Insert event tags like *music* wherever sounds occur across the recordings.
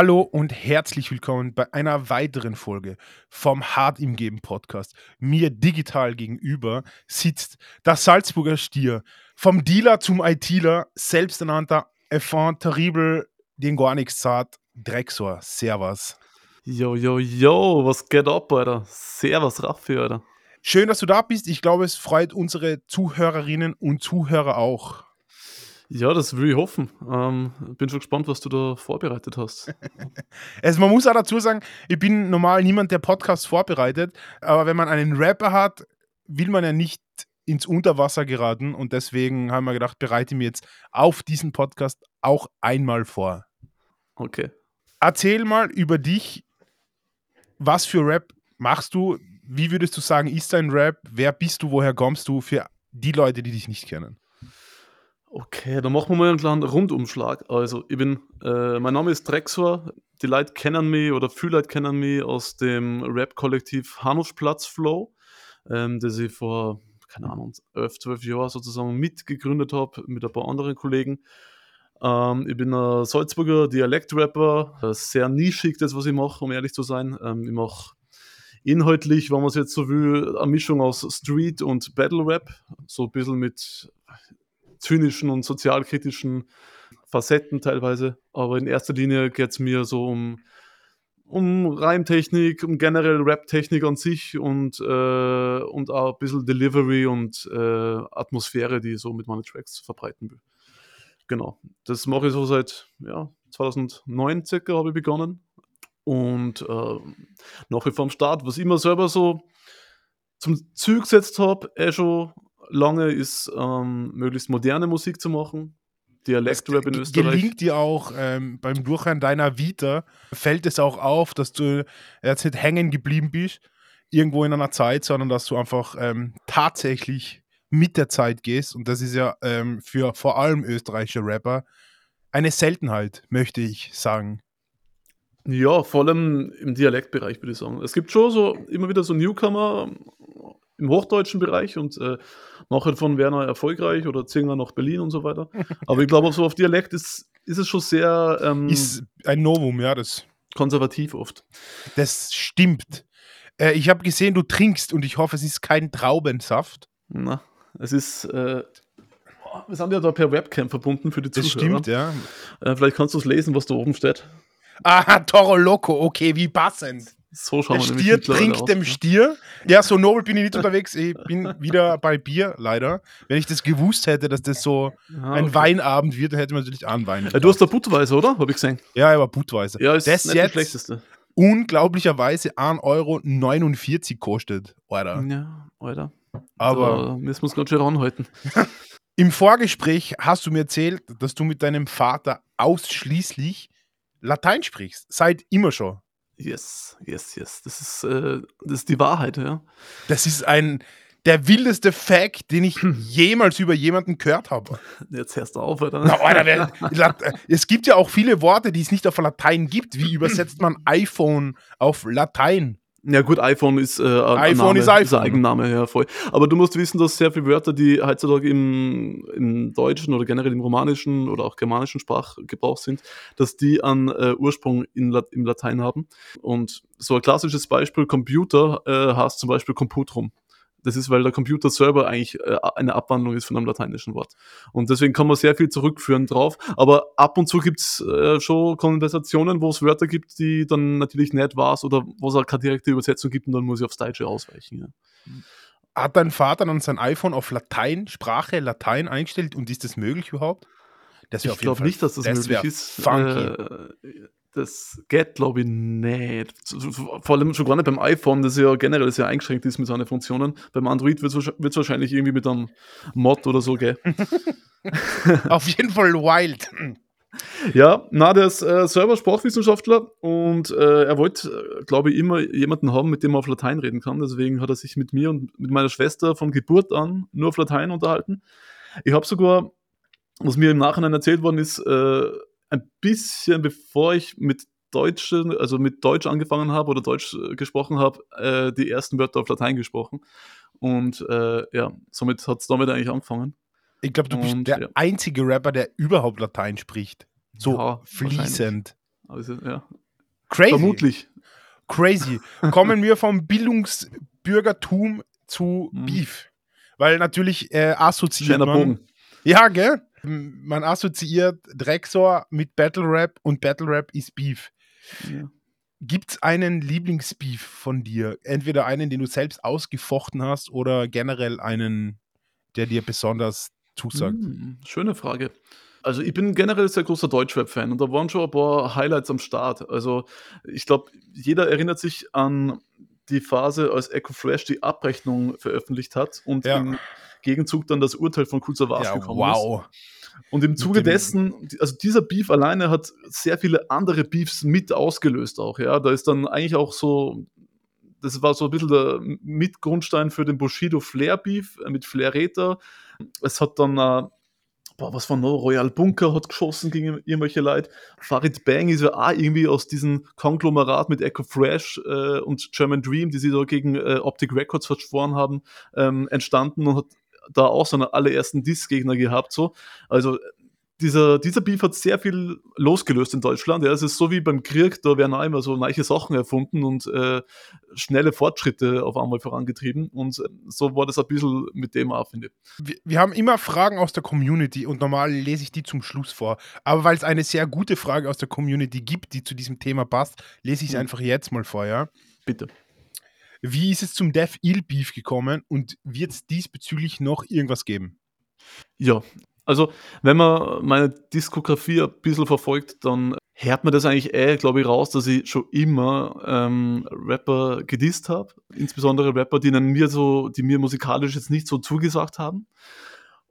Hallo und herzlich willkommen bei einer weiteren Folge vom Hart im Geben Podcast. Mir digital gegenüber sitzt der Salzburger Stier, vom Dealer zum ITler, selbsternannter Enfant terrible, den gar nichts sagt, Drexor. Servus. Yo, yo, yo, was geht ab, Alter? Servus, Raffi, Alter. Schön, dass du da bist. Ich glaube, es freut unsere Zuhörerinnen und Zuhörer auch. Ja, das will ich hoffen. Ähm, bin schon gespannt, was du da vorbereitet hast. *laughs* also man muss auch dazu sagen, ich bin normal niemand, der Podcasts vorbereitet, aber wenn man einen Rapper hat, will man ja nicht ins Unterwasser geraten und deswegen haben wir gedacht, bereite mir jetzt auf diesen Podcast auch einmal vor. Okay. Erzähl mal über dich. Was für Rap machst du? Wie würdest du sagen, ist dein Rap? Wer bist du? Woher kommst du? Für die Leute, die dich nicht kennen. Okay, dann machen wir mal einen kleinen Rundumschlag. Also, ich bin, äh, mein Name ist Drexor. Die Leute kennen mich oder viele Leute kennen mich aus dem Rap-Kollektiv Hanuschplatz Flow, ähm, das ich vor, keine Ahnung, 11, 12 Jahren sozusagen mitgegründet habe mit ein paar anderen Kollegen. Ähm, ich bin ein Salzburger Dialekt-Rapper, äh, sehr nischig, das, was ich mache, um ehrlich zu sein. Ähm, ich mache inhaltlich, wenn man es jetzt so will, eine Mischung aus Street und Battle Rap, so ein bisschen mit zynischen und sozialkritischen Facetten teilweise. Aber in erster Linie geht es mir so um, um Reimtechnik, um generell Rap-Technik an sich und, äh, und auch ein bisschen Delivery und äh, Atmosphäre, die ich so mit meinen Tracks verbreiten will. Genau, das mache ich so seit ja, 2009 circa habe ich begonnen und äh, nach wie vor am Start, was ich immer selber so zum Zug gesetzt habe, eh schon lange ist, ähm, möglichst moderne Musik zu machen. Dialektrap in Österreich. Gelingt dir auch ähm, beim Durchhören deiner Vita, fällt es auch auf, dass du jetzt nicht hängen geblieben bist, irgendwo in einer Zeit, sondern dass du einfach ähm, tatsächlich mit der Zeit gehst. Und das ist ja ähm, für vor allem österreichische Rapper eine Seltenheit, möchte ich sagen. Ja, vor allem im Dialektbereich würde ich sagen. Es gibt schon so immer wieder so Newcomer im hochdeutschen Bereich und äh, nachher von Werner erfolgreich oder Zinger nach Berlin und so weiter. Aber ich glaube, so auf Dialekt ist, ist es schon sehr. Ähm, ist ein Novum, ja, das. Konservativ oft. Das stimmt. Äh, ich habe gesehen, du trinkst und ich hoffe, es ist kein Traubensaft. Na, es ist. Äh, wir sind ja da per Webcam verbunden für die Zuhörer. Das stimmt, ja. Äh, vielleicht kannst du es lesen, was da oben steht. Aha, Toro Loco, okay, wie passend. So schauen Der Stier trinkt dem Stier. Ja, so nobel bin ich nicht unterwegs. Ich bin wieder bei Bier, leider. Wenn ich das gewusst hätte, dass das so ah, ein okay. Weinabend wird, dann hätte man natürlich anweinen. Ja, du hast da Budweiser, oder? Habe ich gesehen. Ja, aber Budweiser. Ja, ist das nicht jetzt schlechteste. unglaublicherweise 1,49 Euro kostet, Alter. Ja, Alter. Aber da müssen wir uns ganz schön ranhalten. *laughs* Im Vorgespräch hast du mir erzählt, dass du mit deinem Vater ausschließlich Latein sprichst. Seit immer schon. Yes, yes, yes. Das ist, äh, das ist die Wahrheit, ja. Das ist ein der wildeste Fact, den ich *laughs* jemals über jemanden gehört habe. Jetzt hörst du auf, oder? Na, Alter, *laughs* es gibt ja auch viele Worte, die es nicht auf Latein gibt. Wie übersetzt man iPhone auf Latein? Ja gut, iPhone ist äh, ein iPhone Name, ist, iPhone. ist Eigenname, ja voll. Aber du musst wissen, dass sehr viele Wörter, die heutzutage im, im deutschen oder generell im romanischen oder auch germanischen Sprachgebrauch sind, dass die einen äh, Ursprung in, im Latein haben. Und so ein klassisches Beispiel, Computer äh, heißt zum Beispiel Computrum. Das ist, weil der Computer selber eigentlich äh, eine Abwandlung ist von einem lateinischen Wort. Und deswegen kann man sehr viel zurückführen drauf. Aber ab und zu gibt es äh, schon Konversationen, wo es Wörter gibt, die dann natürlich nicht war oder wo es auch keine direkte Übersetzung gibt und dann muss ich aufs Deutsche ausweichen. Ja. Hat dein Vater dann sein iPhone auf Latein, Sprache Latein eingestellt und ist das möglich überhaupt? Das ich glaube nicht, dass das, das möglich ist. Funky. Äh, das geht, glaube ich, nicht. Vor allem schon gar nicht beim iPhone, das ja generell sehr eingeschränkt ist mit seinen Funktionen. Beim Android wird es wahrscheinlich irgendwie mit einem Mod oder so gehen. *laughs* Auf jeden Fall wild. Ja, na, der ist äh, selber Sprachwissenschaftler und äh, er wollte, äh, glaube ich, immer jemanden haben, mit dem er auf Latein reden kann. Deswegen hat er sich mit mir und mit meiner Schwester von Geburt an nur auf Latein unterhalten. Ich habe sogar, was mir im Nachhinein erzählt worden ist, äh, ein bisschen, bevor ich mit Deutsch, also mit Deutsch angefangen habe oder Deutsch äh, gesprochen habe, äh, die ersten Wörter auf Latein gesprochen. Und äh, ja, somit hat es damit eigentlich angefangen. Ich glaube, du bist Und, der ja. einzige Rapper, der überhaupt Latein spricht. So ja, fließend. Also, ja. Crazy. Vermutlich. Crazy. Kommen wir vom Bildungsbürgertum zu Mhm. Beef. Weil natürlich äh, assoziiert Schöner man. Bogen. Ja, gell? Man assoziiert Drexor mit Battle Rap und Battle Rap ist Beef. Ja. Gibt es einen Lieblingsbeef von dir? Entweder einen, den du selbst ausgefochten hast oder generell einen, der dir besonders zusagt? Hm, schöne Frage. Also ich bin generell sehr großer Deutschrap-Fan und da waren schon ein paar Highlights am Start. Also ich glaube, jeder erinnert sich an die Phase, als Echo Fresh die Abrechnung veröffentlicht hat und Ja. im Gegenzug dann das Urteil von Savage Ja, gekommen ist. wow. Und im Zuge dessen, also dieser Beef alleine hat sehr viele andere Beefs mit ausgelöst auch, ja. Da ist dann eigentlich auch so, das war so ein bisschen der Mitgrundstein für den Bushido Flair Beef äh, mit Flair Räter. Es hat dann, äh, boah, was war noch? Royal Bunker hat geschossen gegen irgendwelche Leute. Farid Bang ist ja auch irgendwie aus diesem Konglomerat mit Echo Fresh äh, und German Dream, die sie da gegen äh, Optic Records verschworen haben, ähm, entstanden und hat da auch so einen allerersten Diss-Gegner gehabt. So. Also dieser, dieser Beef hat sehr viel losgelöst in Deutschland. Ja, es ist so wie beim Krieg, da werden auch immer so neue Sachen erfunden und äh, schnelle Fortschritte auf einmal vorangetrieben. Und äh, so war das ein bisschen mit dem auch, finde ich. Wir, wir haben immer Fragen aus der Community und normal lese ich die zum Schluss vor. Aber weil es eine sehr gute Frage aus der Community gibt, die zu diesem Thema passt, lese ich es Mhm. einfach jetzt mal vor, ja? Bitte. Wie ist es zum Death Ill Beef gekommen und wird es diesbezüglich noch irgendwas geben? Ja, also wenn man meine Diskografie ein bisschen verfolgt, dann hört man das eigentlich eh, glaube ich, raus, dass ich schon immer ähm, Rapper gedisst habe. Insbesondere Rapper, die mir so, die mir musikalisch jetzt nicht so zugesagt haben.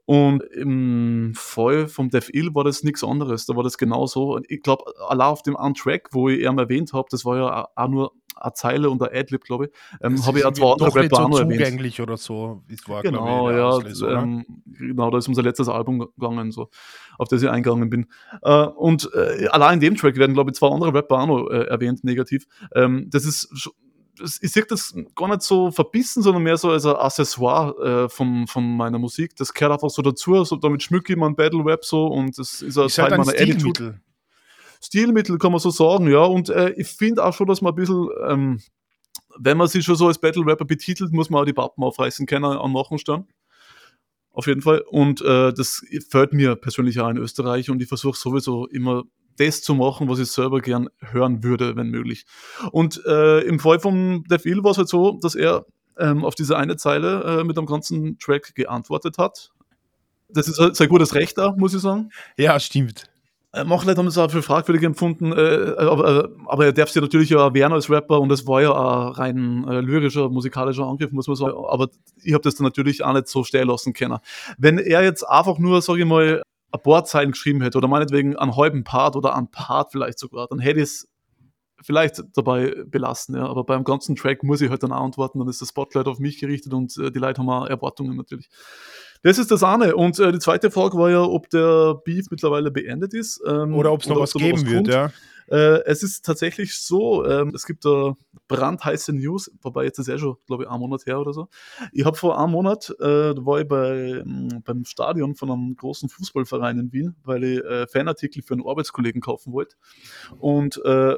Und im Fall vom Death Ill war das nichts anderes. Da war das genauso. Und Ich glaube, allein auf dem einen Track, wo ich ihn erwähnt habe, das war ja auch nur eine Zeile und ein Adlib, glaube ich, ähm, habe ich auch zwei andere nicht so noch erwähnt. zugänglich oder so. War, Genau, ich, ja, ähm, genau, da ist unser letztes Album gegangen, so, auf das ich eingegangen bin. Äh, und äh, allein in dem Track werden, glaube ich, zwei andere Rapper auch noch äh, erwähnt, negativ. Ähm, das ist, ich sehe das gar nicht so verbissen, sondern mehr so als ein Accessoire äh, von, von meiner Musik. Das gehört einfach so dazu, so, damit schmücke ich mein Battle Rap so und das ist ein halt ein meiner Attitude. Stilmittel. Kann man so sagen, ja. Und äh, ich finde auch schon, dass man ein bisschen, ähm, wenn man sich schon so als Battle Rapper betitelt, muss man auch die Pappen aufreißen können an Machen stehen. Auf jeden Fall. Und äh, das fällt mir persönlich auch in Österreich und ich versuche sowieso immer das zu machen, was ich selber gern hören würde, wenn möglich. Und äh, im Fall von Def Ill war es halt so, dass er ähm, auf diese eine Zeile äh, mit dem ganzen Track geantwortet hat. Das ist halt sein gutes Recht da, muss ich sagen. Ja, stimmt. Äh, Manche Leute haben das auch für fragwürdig empfunden, äh, aber, äh, aber er darf sich natürlich ja erwehren als Rapper und es war ja ein rein äh, lyrischer, musikalischer Angriff, muss man sagen. Aber ich habe das dann natürlich auch nicht so stehen lassen können. Wenn er jetzt einfach nur, sage ich mal, ein paar Zeilen geschrieben hätte oder meinetwegen einen halben Part oder einen Part vielleicht sogar, dann hätte ich es vielleicht dabei belassen, ja. Aber beim ganzen Track muss ich halt dann auch antworten, dann ist das Spotlight auf mich gerichtet und äh, die Leute haben auch Erwartungen natürlich. Das ist das eine. Und äh, die zweite Frage war ja, ob der Beef mittlerweile beendet ist. Ähm, Oder ob es noch was geben wird, kommt. ja. Äh, es ist tatsächlich so, ähm, es gibt da brandheiße News, wobei jetzt ist ja schon, glaube ich, ein Monat her oder so. Ich habe vor einem Monat, äh, da war ich bei, m, beim Stadion von einem großen Fußballverein in Wien, weil ich äh, Fanartikel für einen Arbeitskollegen kaufen wollte. Und äh,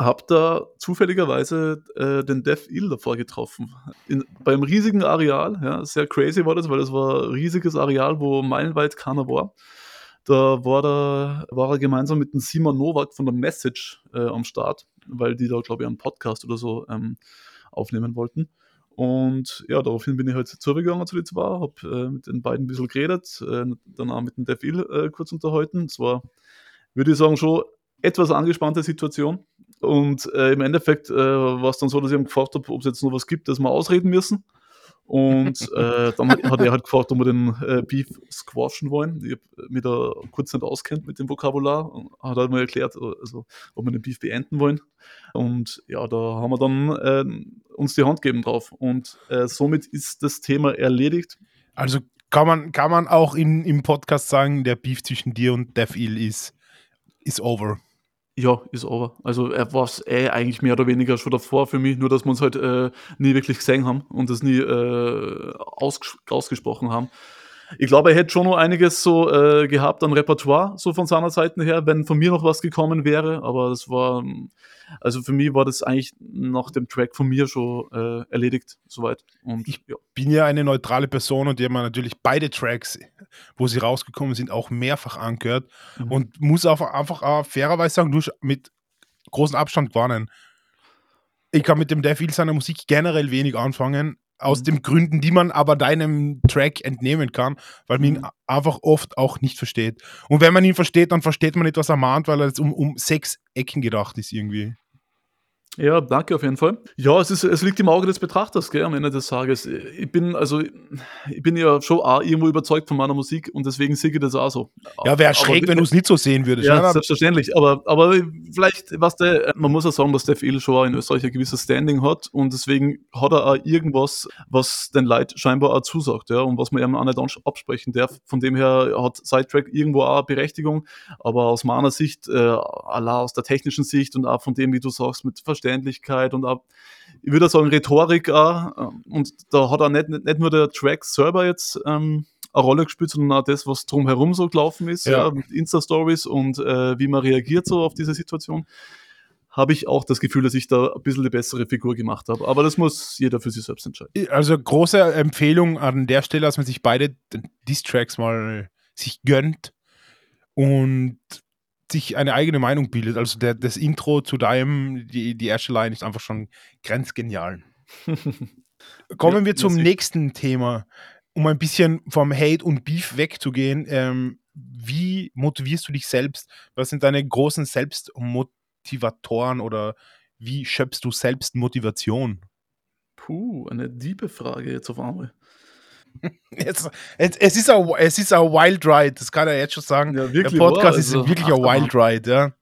habe da zufälligerweise äh, den Dev Ill davor getroffen. In, beim riesigen Areal, ja, sehr crazy war das, weil das war ein riesiges Areal, wo meilenweit keiner war. Da war, da war er gemeinsam mit dem Simon Nowak von der Message äh, am Start, weil die da, glaube ich, einen Podcast oder so ähm, aufnehmen wollten. Und ja, daraufhin bin ich halt zugegangen zu den zwei, habe äh, mit den beiden ein bisschen geredet, äh, dann auch mit dem Dev Ill äh, kurz unterhalten. Es war, würde ich sagen, schon etwas angespannte Situation. Und äh, im Endeffekt äh, war es dann so, dass ich ihm gefragt habe, ob es jetzt noch was gibt, das wir ausreden müssen. Und *laughs* äh, dann hat, hat er halt gefragt, ob wir den äh, Beef squashen wollen. Ich habe mich da kurz nicht auskennt mit dem Vokabular. Und Hat halt mal erklärt, also, ob wir den Beef beenden wollen. Und ja, da haben wir dann äh, uns die Hand gegeben drauf. Und äh, somit ist das Thema erledigt. Also kann man, kann man auch in, im Podcast sagen, der Beef zwischen dir und Dev ist, ist over. Ja, ist over. Also er war es eh eigentlich mehr oder weniger schon davor für mich, nur dass wir uns halt äh, nie wirklich gesehen haben und das nie äh, ausges ausgesprochen haben. Ich glaube, er hätte schon noch einiges so äh, gehabt an Repertoire, so von seiner Seite her, wenn von mir noch was gekommen wäre. Aber das war, also für mich war das eigentlich nach dem Track von mir schon äh, erledigt, soweit. Und ich ja. bin ja eine neutrale Person und die haben natürlich beide Tracks, wo sie rausgekommen sind, auch mehrfach angehört mhm. und muss auch einfach auch fairerweise sagen, du mit großem Abstand warnen. Ich kann mit dem Devil seiner Musik generell wenig anfangen, aus mhm. den Gründen, die man aber deinem Track entnehmen kann, weil man ihn mhm. einfach oft auch nicht versteht. Und wenn man ihn versteht, dann versteht man nicht, was er mahnt, weil er jetzt um, um sechs Ecken gedacht ist irgendwie. Ja, danke auf jeden Fall. Ja, es, ist, es liegt im Auge des Betrachters, gell, am Ende des Tages. Ich bin, also, ich bin ja schon auch irgendwo überzeugt von meiner Musik und deswegen sehe ich das auch so. Ja, wäre schräg, wenn du es nicht so sehen würdest. Ja, ja, selbstverständlich. Aber, aber vielleicht, was der, man muss ja sagen, dass der Phil schon in Österreich ein gewisses Standing hat und deswegen hat er auch irgendwas, was den Leuten scheinbar auch zusagt, ja, und was man ihm auch nicht absprechen darf. Von dem her hat Sidetrack irgendwo auch Berechtigung, aber aus meiner Sicht, äh, aus der technischen Sicht und auch von dem, wie du sagst, mit Verständnis Verständlichkeit und auch, ich würde sagen, Rhetorik auch. Und da hat auch nicht, nicht nur der Track selber jetzt ähm, eine Rolle gespielt, sondern auch das, was drumherum so gelaufen ist, ja. ja mit Insta-Stories und äh, wie man reagiert so auf diese Situation habe ich auch das Gefühl, dass ich da ein bisschen eine bessere Figur gemacht habe. Aber das muss jeder für sich selbst entscheiden. Also große Empfehlung an der Stelle, dass man sich beide Diss-Tracks mal sich gönnt und sich eine eigene Meinung bildet. Also der, das Intro zu deinem, die, die erste Line ist einfach schon grenzgenial. *laughs* Kommen wir zum nächsten Thema, um ein bisschen vom Hate und Beef wegzugehen. Ähm, wie motivierst du dich selbst? Was sind deine großen Selbstmotivatoren oder wie schöpfst du selbst Motivation? Puh, eine diebe Frage jetzt auf einmal. Es, es, es, ist ein, es ist ein Wild Ride, das kann er jetzt schon sagen. Ja, Der Podcast ist also, wirklich ein Wild Ride, ja.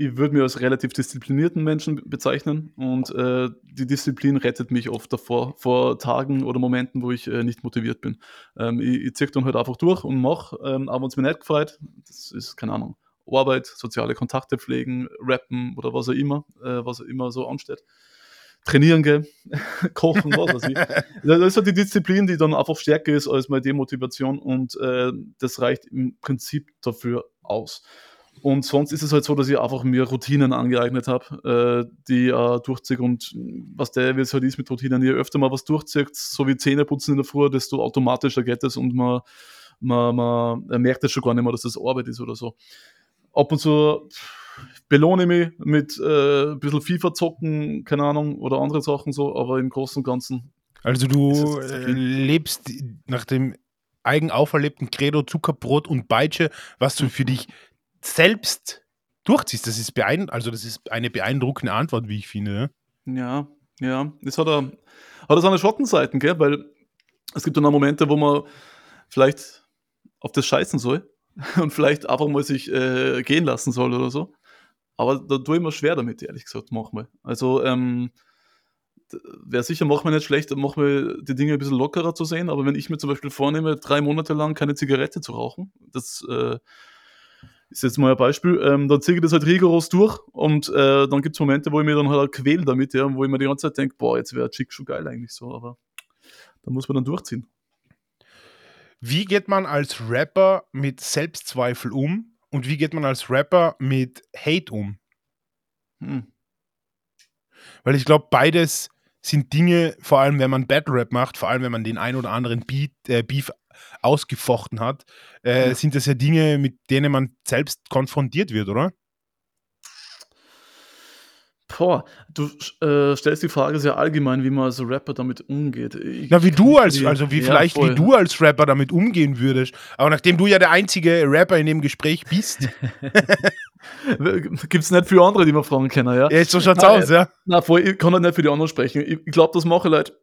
Ich würde mich als relativ disziplinierten Menschen bezeichnen und äh, die Disziplin rettet mich oft davor, vor Tagen oder Momenten, wo ich äh, nicht motiviert bin. Ähm, ich ich ziehe dann halt einfach durch und mache, ähm, aber uns mir nicht gefreut, das ist, keine Ahnung, Arbeit, soziale Kontakte pflegen, rappen oder was auch immer, äh, was auch immer so ansteht trainieren gehen, *laughs* kochen, was weiß ich. *laughs* Das ist halt die Disziplin, die dann einfach stärker ist als meine Demotivation und äh, das reicht im Prinzip dafür aus. Und sonst ist es halt so, dass ich einfach mir Routinen angeeignet habe, äh, die äh, durchziehe. Und was der, wie es halt ist mit Routinen, je öfter mal was durchzieht, so wie Zähneputzen in der Früh, desto automatischer geht es und man, man, man merkt es schon gar nicht mehr, dass das Arbeit ist oder so. Ab und zu belohne mich mit äh, ein bisschen FIFA zocken, keine Ahnung, oder andere Sachen so, aber im Großen und Ganzen. Also du äh, lebst nach dem eigen auferlebten Credo Zuckerbrot und Beitsche, was du für dich selbst durchziehst. Das ist beeindruckend, also das ist eine beeindruckende Antwort, wie ich finde. Ja, ja. Das hat er, hat er seine Schottenseiten, gell? Weil es gibt dann auch Momente, wo man vielleicht auf das scheißen soll *laughs* und vielleicht einfach mal sich äh, gehen lassen soll oder so. Aber da tue ich mir schwer damit, ehrlich gesagt, manchmal. Also, ähm, wäre sicher, macht mir nicht schlecht, macht mir die Dinge ein bisschen lockerer zu sehen, aber wenn ich mir zum Beispiel vornehme, drei Monate lang keine Zigarette zu rauchen, das äh, ist jetzt mal ein Beispiel, ähm, dann ziehe ich das halt rigoros durch und äh, dann gibt es Momente, wo ich mir dann halt quäle damit, ja, wo ich mir die ganze Zeit denke, boah, jetzt wäre Chick schon geil eigentlich so, aber da muss man dann durchziehen. Wie geht man als Rapper mit Selbstzweifel um und wie geht man als Rapper mit Hate um? Hm. Weil ich glaube, beides sind Dinge, vor allem wenn man Battle Rap macht, vor allem wenn man den ein oder anderen Beat, äh, Beef ausgefochten hat, äh, ja. sind das ja Dinge, mit denen man selbst konfrontiert wird, oder? Boah, du äh, stellst die Frage sehr allgemein, wie man als Rapper damit umgeht. Ich Na, wie du als, also wie ja, vielleicht voll. wie du als Rapper damit umgehen würdest. Aber nachdem du ja der einzige Rapper in dem Gespräch bist. *laughs* Gibt es nicht viele andere, die man fragen können, ja? Ja, so schaut's aus, ja. Na, voll, ich kann halt nicht für die anderen sprechen. Ich, ich glaube, das mache Leute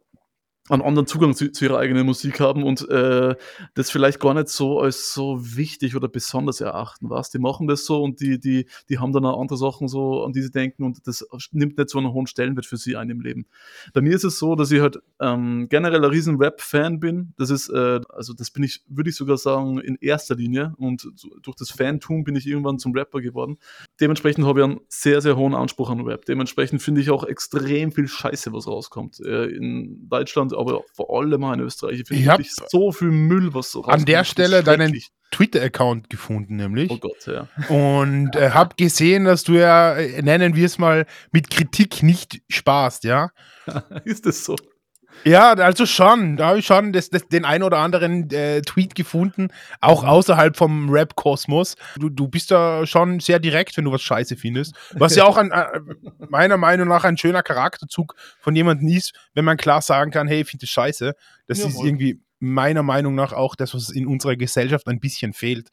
einen anderen Zugang zu, zu ihrer eigenen Musik haben und äh, das vielleicht gar nicht so als so wichtig oder besonders erachten, was? Die machen das so und die, die, die haben dann auch andere Sachen so, an die sie denken und das nimmt nicht so einen hohen Stellenwert für sie ein im Leben. Bei mir ist es so, dass ich halt ähm, generell ein riesen Rap-Fan bin. Das ist, äh, also das bin ich, würde ich sogar sagen, in erster Linie und durch das Fantum bin ich irgendwann zum Rapper geworden. Dementsprechend habe ich einen sehr, sehr hohen Anspruch an Rap. Dementsprechend finde ich auch extrem viel Scheiße, was rauskommt. Äh, in Deutschland aber vor allem in Österreich. Ich finde Ich so viel Müll, was so An der Stelle deinen. Twitter-Account gefunden, nämlich. Oh Gott, ja. Und äh, hab gesehen, dass du ja, äh, nennen wir es mal, mit Kritik nicht sparst, ja? *laughs* ist das so? Ja, also schon. Da habe ich schon das, das, den ein oder anderen äh, Tweet gefunden, auch außerhalb vom Rap-Kosmos. Du, du bist da schon sehr direkt, wenn du was scheiße findest. Was ja auch ein, äh, *laughs* meiner Meinung nach ein schöner Charakterzug von jemandem ist, wenn man klar sagen kann, hey, ich finde das scheiße. Das ist Jawohl. irgendwie meiner Meinung nach auch das, was in unserer Gesellschaft ein bisschen fehlt.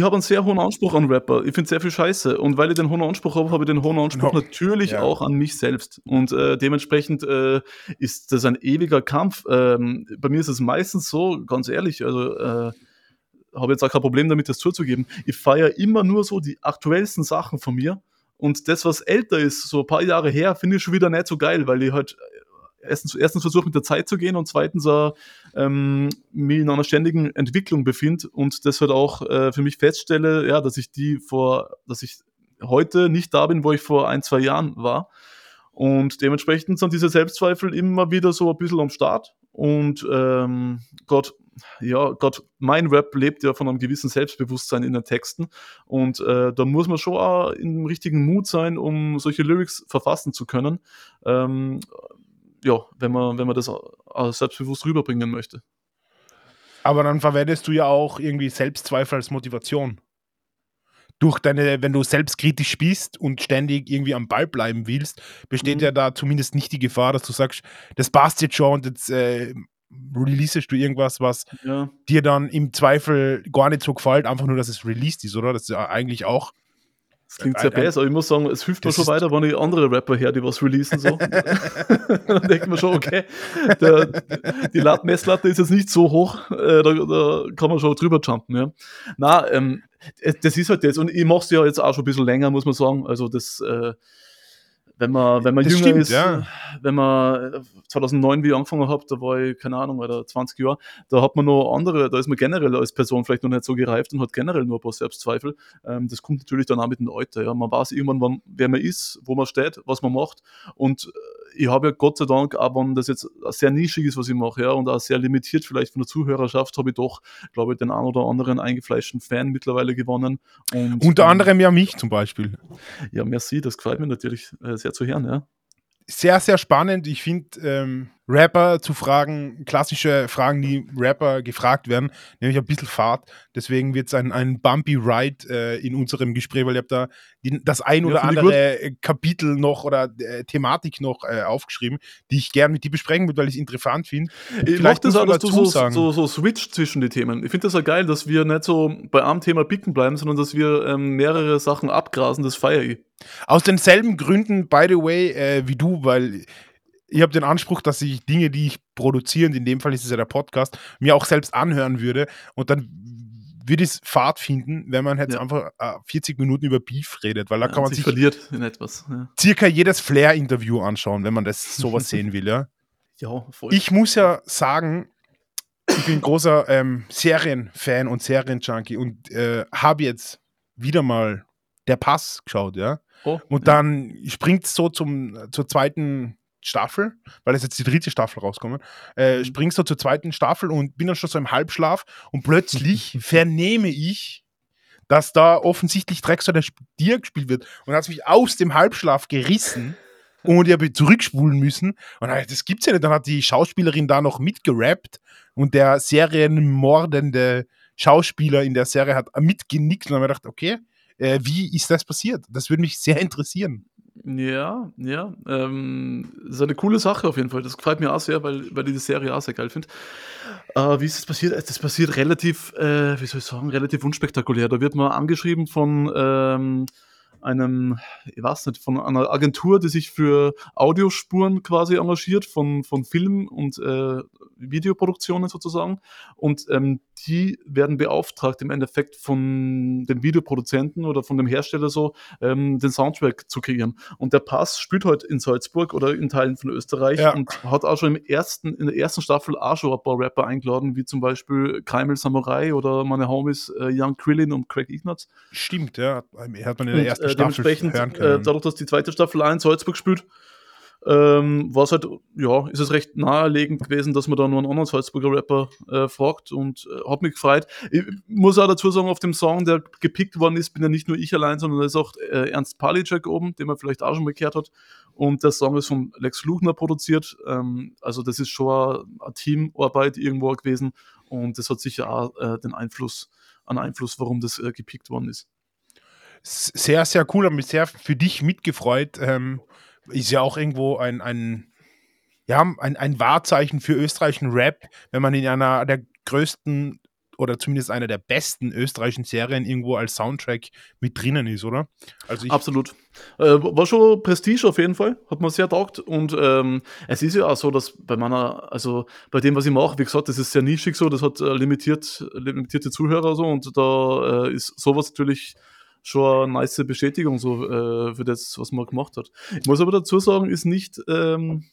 Ich habe einen sehr hohen Anspruch an Rapper. Ich finde sehr viel Scheiße. Und weil ich den hohen Anspruch habe, habe ich den hohen Anspruch No. natürlich Ja. auch an mich selbst. Und äh, dementsprechend äh, ist das ein ewiger Kampf. Ähm, bei mir ist es meistens so, ganz ehrlich, also äh, habe jetzt auch kein Problem damit, das zuzugeben. Ich feiere immer nur so die aktuellsten Sachen von mir. Und das, was älter ist, so ein paar Jahre her, finde ich schon wieder nicht so geil, weil ich halt erstens, erstens versuche, mit der Zeit zu gehen und zweitens auch, ähm, mich in einer ständigen Entwicklung befinde und das halt auch äh, für mich feststelle, ja, dass ich die vor, dass ich heute nicht da bin, wo ich vor ein, zwei Jahren war. Und dementsprechend sind diese Selbstzweifel immer wieder so ein bisschen am Start. Und ähm, Gott, ja, Gott, mein Rap lebt ja von einem gewissen Selbstbewusstsein in den Texten. Und äh, da muss man schon auch im richtigen Mut sein, um solche Lyrics verfassen zu können. Ähm, ja, wenn man, wenn man das selbstbewusst rüberbringen möchte. Aber dann verwendest du ja auch irgendwie Selbstzweifel als Motivation. Durch deine, wenn du selbstkritisch bist und ständig irgendwie am Ball bleiben willst, besteht Mhm. ja da zumindest nicht die Gefahr, dass du sagst, das passt jetzt schon und jetzt äh, releasest du irgendwas, was Ja. dir dann im Zweifel gar nicht so gefällt, einfach nur, dass es released ist, oder? Das ist ja eigentlich auch. Das klingt sehr besser, aber ich muss sagen, es hilft mir schon weiter, wenn ich andere Rapper her, die was releasen. So. *laughs* Dann denkt man schon, okay, der, die Lat Messlatte ist jetzt nicht so hoch, äh, da, da kann man schon drüber jumpen. Ja. Na, ähm, äh, das ist halt jetzt, und ich mache es ja jetzt auch schon ein bisschen länger, muss man sagen. Also, das, äh, wenn man, wenn man Das jünger stimmt, ist, ja. wenn man äh, 2009, wie ich angefangen habe, da war ich, keine Ahnung, oder 20 Jahre, da hat man noch andere, da ist man generell als Person vielleicht noch nicht so gereift und hat generell nur ein paar Selbstzweifel. Ähm, das kommt natürlich dann auch mit dem Alter. Ja. Man weiß irgendwann, wann, wer man ist, wo man steht, was man macht. Und äh, ich habe ja Gott sei Dank, auch wenn das jetzt sehr nischig ist, was ich mache, ja, und auch sehr limitiert vielleicht von der Zuhörerschaft, habe ich doch, glaube ich, den einen oder anderen eingefleischten Fan mittlerweile gewonnen. Und, Unter ähm, anderem ja mich zum Beispiel. Ja, merci, das gefällt mir natürlich äh, sehr zu hören, ja. Sehr, sehr spannend. Ich finde, ähm, Rapper zu fragen, klassische Fragen, die Rapper gefragt werden, nämlich ein bisschen Fahrt. Deswegen wird es ein, ein bumpy Ride äh, in unserem Gespräch, weil ich habe da die, das ein Ja, oder ich andere Kapitel noch oder äh, Thematik noch äh, aufgeschrieben, die ich gerne mit dir besprechen würde, weil ich es interessant finde. Ich mag das auch, dass du so, so, so switcht zwischen die Themen. Ich finde das ja geil, dass wir nicht so bei einem Thema picken bleiben, sondern dass wir ähm, mehrere Sachen abgrasen, das feiere ich. Aus denselben Gründen, by the way, äh, wie du, weil ich habe den Anspruch, dass ich Dinge, die ich produziere, und in dem Fall ist es ja der Podcast, mir auch selbst anhören würde und dann würde ich es Fahrt finden, wenn man jetzt Ja. einfach äh, 40 Minuten über Beef redet, weil da Ja, kann man sich verliert in etwas. Ja, circa jedes Flair-Interview anschauen, wenn man das sowas *laughs* sehen will, ja. ja voll. Ich muss ja sagen, ich bin großer ähm, Serienfan und Serienjunkie und äh, habe jetzt wieder mal der Pass geschaut, ja. oh, Und dann springt es so zum, zur zweiten Staffel, weil es jetzt die dritte Staffel rauskommt, äh, Mhm. springst so zur zweiten Staffel und bin dann schon so im Halbschlaf und plötzlich *laughs* vernehme ich, dass da offensichtlich Drexler der Sp- Stier gespielt wird und hat mich aus dem Halbschlaf gerissen und ich habe zurückspulen müssen und das gibt's ja nicht, dann hat die Schauspielerin da noch mitgerappt und der serienmordende Schauspieler in der Serie hat mitgenickt und dann habe ich gedacht, okay, äh, wie ist das passiert? Das würde mich sehr interessieren. Ja, ja. Ähm, ist eine coole Sache auf jeden Fall. Das gefällt mir auch sehr, weil, weil ich die Serie auch sehr geil finde. Äh, wie ist das passiert? Das passiert relativ, äh, wie soll ich sagen, relativ unspektakulär. Da wird man angeschrieben von ähm, einem, ich weiß nicht, von einer Agentur, die sich für Audiospuren quasi engagiert, von, von Film- und äh, Videoproduktionen sozusagen. Und ähm, die werden beauftragt, im Endeffekt von dem Videoproduzenten oder von dem Hersteller so, ähm, den Soundtrack zu kreieren. Und der Pass spielt heute in Salzburg oder in Teilen von Österreich Ja. und hat auch schon im ersten, in der ersten Staffel auch schon ein paar Rapper eingeladen, wie zum Beispiel Kaimel Samurai oder meine Homies äh, Young Krillin und Craig Ignatz. Stimmt, ja. Hat man in der Und ersten äh, Staffel hören äh, können. dadurch, dass die zweite Staffel auch in Salzburg spielt, ähm, war es halt, ja, ist es recht naheliegend gewesen, dass man da nur einen anderen Salzburger Rapper äh, fragt und äh, hat mich gefreut. Ich muss auch dazu sagen, auf dem Song, der gepickt worden ist, bin ja nicht nur ich allein, sondern da ist auch äh, Ernst Palicek oben, den man vielleicht auch schon gehört hat. Und der Song ist von Lex Luchner produziert. Ähm, also das ist schon eine Teamarbeit irgendwo gewesen und das hat sicher auch äh, den Einfluss, einen Einfluss, warum das äh, gepickt worden ist. Sehr, sehr cool, habe mich sehr für dich mitgefreut. Ähm ist ja auch irgendwo ein, ein, ja, ein, ein Wahrzeichen für österreichischen Rap, wenn man in einer der größten oder zumindest einer der besten österreichischen Serien irgendwo als Soundtrack mit drinnen ist, oder? Also Absolut. Äh, war schon Prestige auf jeden Fall, hat man sehr taugt. Und ähm, es ist ja auch so, dass bei meiner, also bei dem, was ich mache, wie gesagt, das ist sehr nischig so, das hat äh, limitiert, limitierte Zuhörer so und da äh, ist sowas natürlich schon eine nice Bestätigung so äh, für das, was man gemacht hat. Ich muss aber dazu sagen, ist nicht ähm,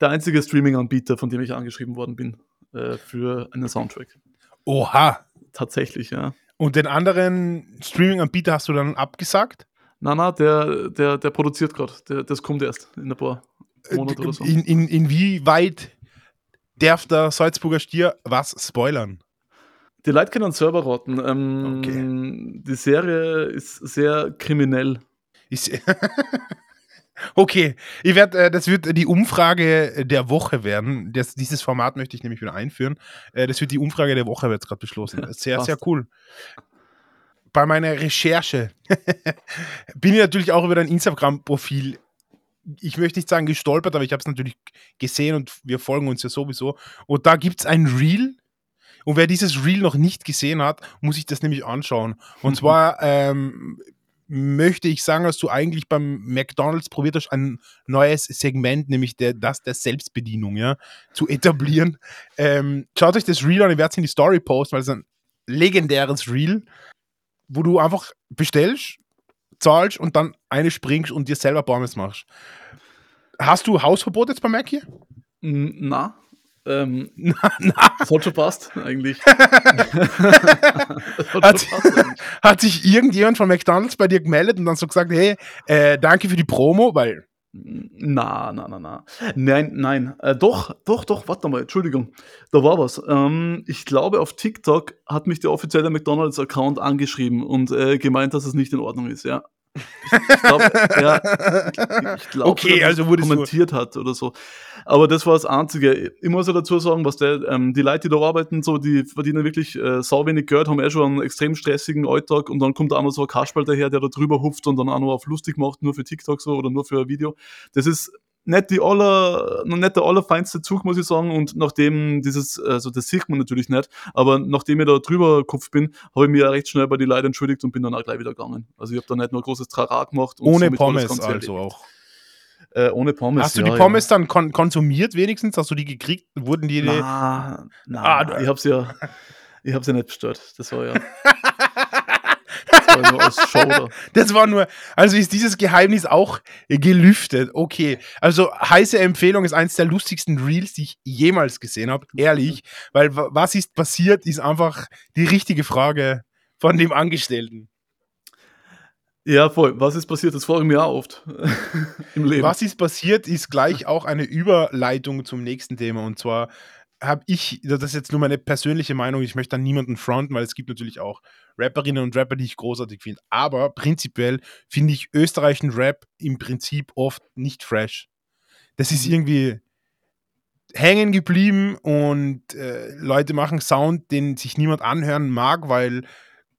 der einzige Streaming-Anbieter, von dem ich angeschrieben worden bin äh, für einen Soundtrack. Oha! Tatsächlich, ja. Und den anderen Streaming-Anbieter hast du dann abgesagt? Nein, nein, der, der, der produziert gerade. Das kommt erst in ein paar Monaten oder so. In, in, inwieweit darf der Salzburger Stier was spoilern? Die Leute können Server rotten. Ähm, okay. Die Serie ist sehr kriminell. Ist *laughs* okay, ich werd, äh, das wird die Umfrage der Woche werden. Das, dieses Format möchte ich nämlich wieder einführen. Äh, das wird die Umfrage der Woche jetzt gerade beschlossen. *laughs* Sehr, sehr cool. Bei meiner Recherche *laughs* bin ich natürlich auch über dein Instagram-Profil ich möchte nicht sagen gestolpert, aber ich habe es natürlich gesehen und wir folgen uns ja sowieso. Und da gibt es ein Reel, und wer dieses Reel noch nicht gesehen hat, muss sich das nämlich anschauen. Und mhm. zwar *laughs* ähm, möchte ich sagen, dass du eigentlich beim McDonalds probiert hast, ein neues Segment, nämlich der, das der Selbstbedienung, ja, zu etablieren. Ähm, schaut euch das Reel an, ich werde es in die Story posten, weil es ein legendäres Reel, wo du einfach bestellst, zahlst und dann eine springst und dir selber Pommes machst. Hast du Hausverbot jetzt bei Mac hier? Na, ähm, *laughs* passt, eigentlich. *laughs* hat, hat, passt, eigentlich. hat, sich irgendjemand von McDonalds bei dir gemeldet und dann so gesagt, hey, äh, danke für die Promo, weil. Na, na, na, na. Nein, nein. Äh, doch, doch, doch, warte mal, Entschuldigung. Da war was. Ähm, ich glaube, auf TikTok hat mich der offizielle McDonalds-Account angeschrieben und äh, gemeint, dass es nicht in Ordnung ist, ja. Ich, glaube, ja, ich glaube, okay, dass also wurde kommentiert so. hat oder so. Aber das war das Einzige. Ich muss ja dazu sagen, was der, ähm, die Leute, die da arbeiten, so, die verdienen wirklich äh, sau wenig Geld, haben eh schon einen extrem stressigen Alltag und dann kommt da auch noch so ein Kasperl daher, der da drüber hupft und dann auch noch auf lustig macht, nur für TikTok so oder nur für ein Video. Das ist nicht die aller, nicht der allerfeinste Zug, muss ich sagen. Und nachdem dieses, also das sieht man natürlich nicht, aber nachdem ich da drüber gekopft bin, habe ich mich ja recht schnell bei den Leuten entschuldigt und bin dann auch gleich wieder gegangen. Also ich habe da nicht nur ein großes Trara gemacht. ohne Pommes also erledigt. auch. Äh, ohne Pommes. Hast du die ja, Pommes ja. dann kon konsumiert wenigstens? Hast du die gekriegt? Wurden die. Na, na, ah, ich hab's ja, ich hab's ja nicht bestellt. Das war ja. *laughs* *laughs* das war nur, also ist dieses Geheimnis auch gelüftet. Okay, also heiße Empfehlung ist eines der lustigsten Reels, die ich jemals gesehen habe, ehrlich, weil was ist passiert, ist einfach die richtige Frage von dem Angestellten. Ja, voll. Was ist passiert? Das frage ich mir auch oft *laughs* im Leben. Was ist passiert, ist gleich auch eine Überleitung zum nächsten Thema. Und zwar habe ich, das ist jetzt nur meine persönliche Meinung, ich möchte da niemanden fronten, weil es gibt natürlich auch Rapperinnen und Rapper, die ich großartig finde. Aber prinzipiell finde ich österreichischen Rap im Prinzip oft nicht fresh. Das ist mhm. irgendwie hängen geblieben und äh, Leute machen Sound, den sich niemand anhören mag, weil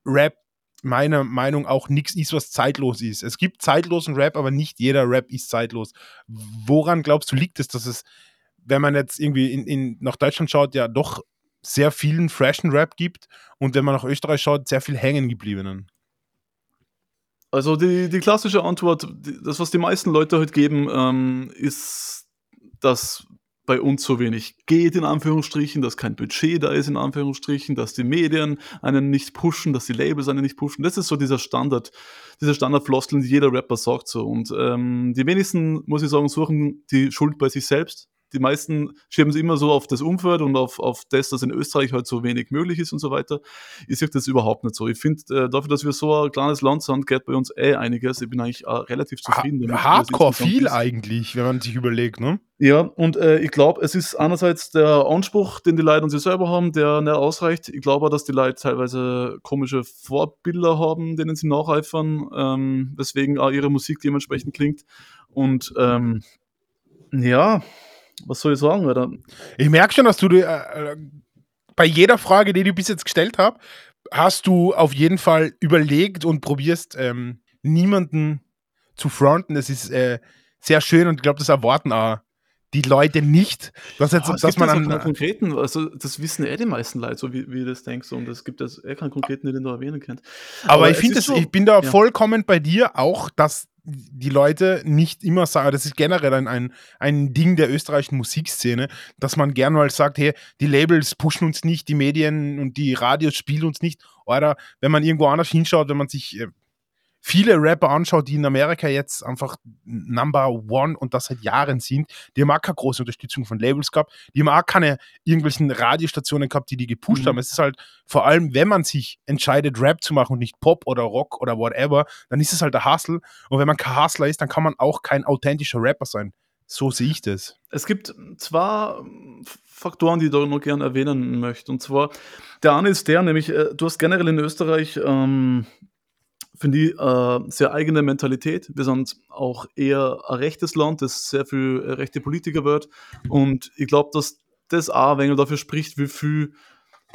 Rap meiner Meinung auch nichts ist, was zeitlos ist. Es gibt zeitlosen Rap, aber nicht jeder Rap ist zeitlos. Woran glaubst du, liegt es, dass es, wenn man jetzt irgendwie in, in, nach Deutschland schaut, ja doch sehr vielen freshen Rap gibt und wenn man nach Österreich schaut, sehr viel hängen gebliebenen? Also die, die klassische Antwort, das, was die meisten Leute heute geben, ähm, ist, dass bei uns so wenig geht, in Anführungsstrichen, dass kein Budget da ist, in Anführungsstrichen, dass die Medien einen nicht pushen, dass die Labels einen nicht pushen. Das ist so dieser Standard, dieser Standardfloskeln, die jeder Rapper sagt so. Und ähm, die wenigsten, muss ich sagen, suchen die Schuld bei sich selbst. Die meisten schieben es immer so auf das Umfeld und auf, auf das, dass in Österreich halt so wenig möglich ist und so weiter. Ich sehe das überhaupt nicht so. Ich finde, äh, dafür, dass wir so ein kleines Land sind, geht bei uns eh einiges. Ich bin eigentlich äh, relativ zufrieden damit. Hardcore viel ist. eigentlich, wenn man sich überlegt, ne? Ja, und äh, ich glaube, es ist einerseits der Anspruch, den die Leute an sich selber haben, der nicht ausreicht. Ich glaube auch, dass die Leute teilweise komische Vorbilder haben, denen sie nacheifern, ähm, weswegen auch ihre Musik dementsprechend klingt. Und ähm, ja, was soll ich sagen? Oder? Ich merke schon, dass du äh, äh, bei jeder Frage, die ich bis jetzt gestellt habe, hast du auf jeden Fall überlegt und probierst, ähm, niemanden zu fronten. Das ist äh, sehr schön und ich glaube, das erwarten auch die Leute nicht. Was jetzt, oh, dass man an also konkreten, also das wissen eh die meisten Leute, so wie, wie du das denkst, und es gibt das eh keinen konkreten, den du erwähnen könnt. Aber, Aber ich finde, so, ich bin da ja. vollkommen bei dir auch, dass die Leute nicht immer sagen, das ist generell ein, ein, ein Ding der österreichischen Musikszene, dass man gern mal sagt, hey, die Labels pushen uns nicht, die Medien und die Radios spielen uns nicht. Oder wenn man irgendwo anders hinschaut, wenn man sich äh, viele Rapper anschaut, die in Amerika jetzt einfach Number One und das seit Jahren sind, die haben auch keine große Unterstützung von Labels gehabt, die haben auch keine irgendwelchen Radiostationen gehabt, die die gepusht mhm. haben. Es ist halt vor allem, wenn man sich entscheidet, Rap zu machen und nicht Pop oder Rock oder whatever, dann ist es halt der Hustle. Und wenn man kein Hustler ist, dann kann man auch kein authentischer Rapper sein. So sehe ich das. Es gibt zwei Faktoren, die ich da noch gerne erwähnen möchte. Und zwar, der eine ist der, nämlich, äh, du hast generell in Österreich ähm, finde ich, äh, sehr eigene Mentalität. Wir sind auch eher ein rechtes Land, das sehr viel äh, rechte Politiker wird. Und ich glaube, dass das auch ein wenig dafür spricht, wie viel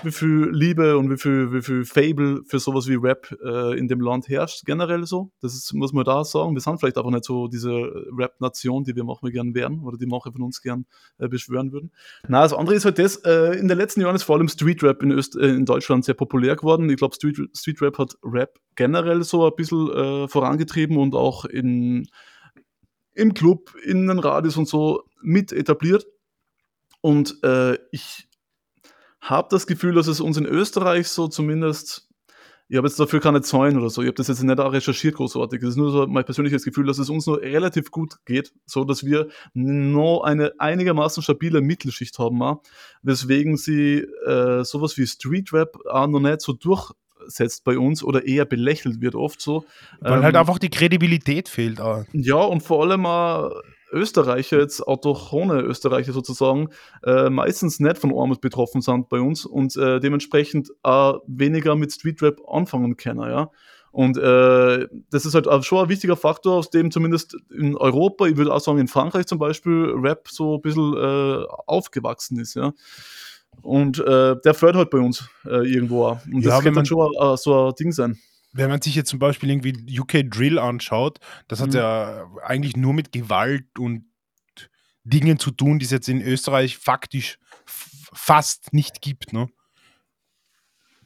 wie viel Liebe und wie viel, wie viel Fable für sowas wie Rap äh, in dem Land herrscht, generell so. Das ist, muss man da sagen. Wir sind vielleicht einfach nicht so diese Rap-Nation, die wir manchmal gern wären oder die manche von uns gern äh, beschwören würden. Na, das andere ist halt das, äh, in den letzten Jahren ist vor allem Street Rap in, Öst äh, in Deutschland sehr populär geworden. Ich glaube, Street, Street hat Rap generell so ein bisschen äh, vorangetrieben und auch in, im Club, in den Radios und so mit etabliert. Und äh, ich habe das Gefühl, dass es uns in Österreich so zumindest, ich habe jetzt dafür keine Zahlen oder so, ich habe das jetzt nicht auch recherchiert großartig, es ist nur so mein persönliches Gefühl, dass es uns nur relativ gut geht, so dass wir noch eine einigermaßen stabile Mittelschicht haben, auch, weswegen sie äh, sowas wie Street Rap auch noch nicht so durchsetzt bei uns oder eher belächelt wird oft so. Weil halt ähm, halt einfach die Kredibilität fehlt. Auch. Ja, und vor allem auch Österreicher, jetzt autochthone Österreicher sozusagen, äh, meistens nicht von Armut betroffen sind bei uns und äh, dementsprechend auch weniger mit Streetrap anfangen können, ja. Und äh, das ist halt auch schon ein wichtiger Faktor, aus dem zumindest in Europa, ich würde auch sagen in Frankreich zum Beispiel, Rap so ein bisschen äh, aufgewachsen ist, ja. Und äh, der fördert halt bei uns äh, irgendwo auch. Und das ja, kann dann schon so ein Ding sein wenn man sich jetzt zum Beispiel irgendwie UK Drill anschaut, das hat mhm. ja eigentlich nur mit Gewalt und Dingen zu tun, die es jetzt in Österreich faktisch fast nicht gibt, ne?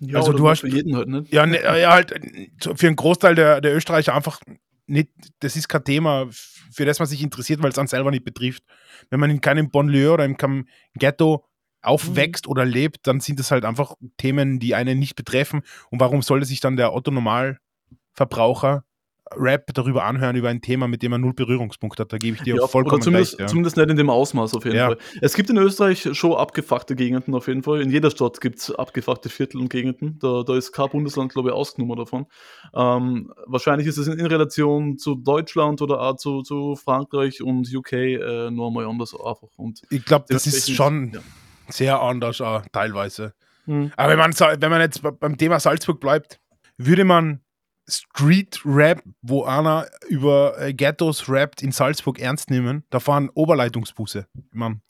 Ja, also du hast für jeden halt, ne? Ja, ne, ja, halt für einen Großteil der, der Österreicher einfach nicht, das ist kein Thema, für das man sich interessiert, weil es einen selber nicht betrifft. Wenn man in keinem Bonlieu oder in keinem Ghetto aufwächst mhm. oder lebt, dann sind das halt einfach Themen, die einen nicht betreffen. Und warum sollte sich dann der Otto-Normalverbraucher Rap darüber anhören, über ein Thema, mit dem er null Berührungspunkt hat. Da gebe ich dir ja, vollkommen zumindest, recht. Ja. Zumindest nicht in dem Ausmaß auf jeden ja. Fall. Es gibt in Österreich schon abgefuckte Gegenden auf jeden Fall. In jeder Stadt gibt es abgefuckte Viertel und Gegenden. Da, da ist kein Bundesland, glaube ich, ausgenommen davon. Ähm, wahrscheinlich ist es in, in, Relation zu Deutschland oder auch zu, zu Frankreich und UK äh, nur mal anders einfach. Und ich glaube, das ist schon... Ja sehr anders auch, teilweise. Mhm. Aber wenn man, wenn man jetzt beim Thema Salzburg bleibt, würde man Street Rap, wo einer über äh, Ghettos rappt, in Salzburg ernst nehmen, da fahren Oberleitungsbusse. Ich mein,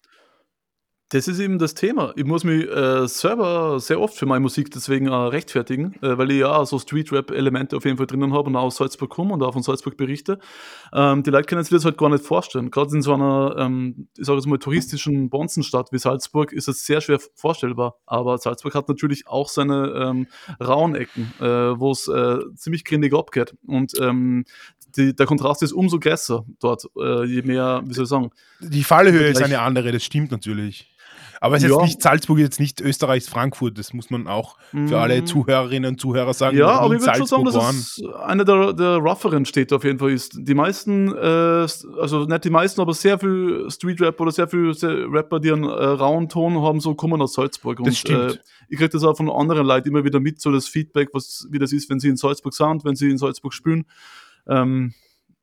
das ist eben das Thema. Ich muss mich äh, selber sehr oft für meine Musik deswegen äh, rechtfertigen, äh, weil ich ja so Street-Rap-Elemente auf jeden Fall drinnen habe und auch aus Salzburg komme und auch von Salzburg berichte. Ähm, die Leute können sich das halt gar nicht vorstellen. Gerade in so einer, ähm, ich sage jetzt mal, touristischen Bonzenstadt wie Salzburg ist es sehr schwer vorstellbar. Aber Salzburg hat natürlich auch seine ähm, rauen Ecken, äh, wo es äh, ziemlich grindig abgeht. Und ähm, die, der Kontrast ist umso größer dort, äh, je mehr, wie soll ich sagen. Die Fallhöhe ist eine andere, das stimmt natürlich. Aber es ist Ja. jetzt nicht Salzburg, jetzt nicht Österreichs Frankfurt. Das muss man auch für alle Mm. Zuhörerinnen und Zuhörer sagen. Ja, aber ich würde schon sagen, dass es einer der, der rougheren Städte auf jeden Fall ist. Die meisten, äh, also nicht die meisten, aber sehr viel Street-Rap oder sehr viele sehr Rapper, die einen äh, rauen Ton haben, so kommen aus Salzburg. Das stimmt. Äh, ich kriege das auch von anderen Leuten immer wieder mit, so das Feedback, was, wie das ist, wenn sie in Salzburg sind, wenn sie in Salzburg spielen. Ähm,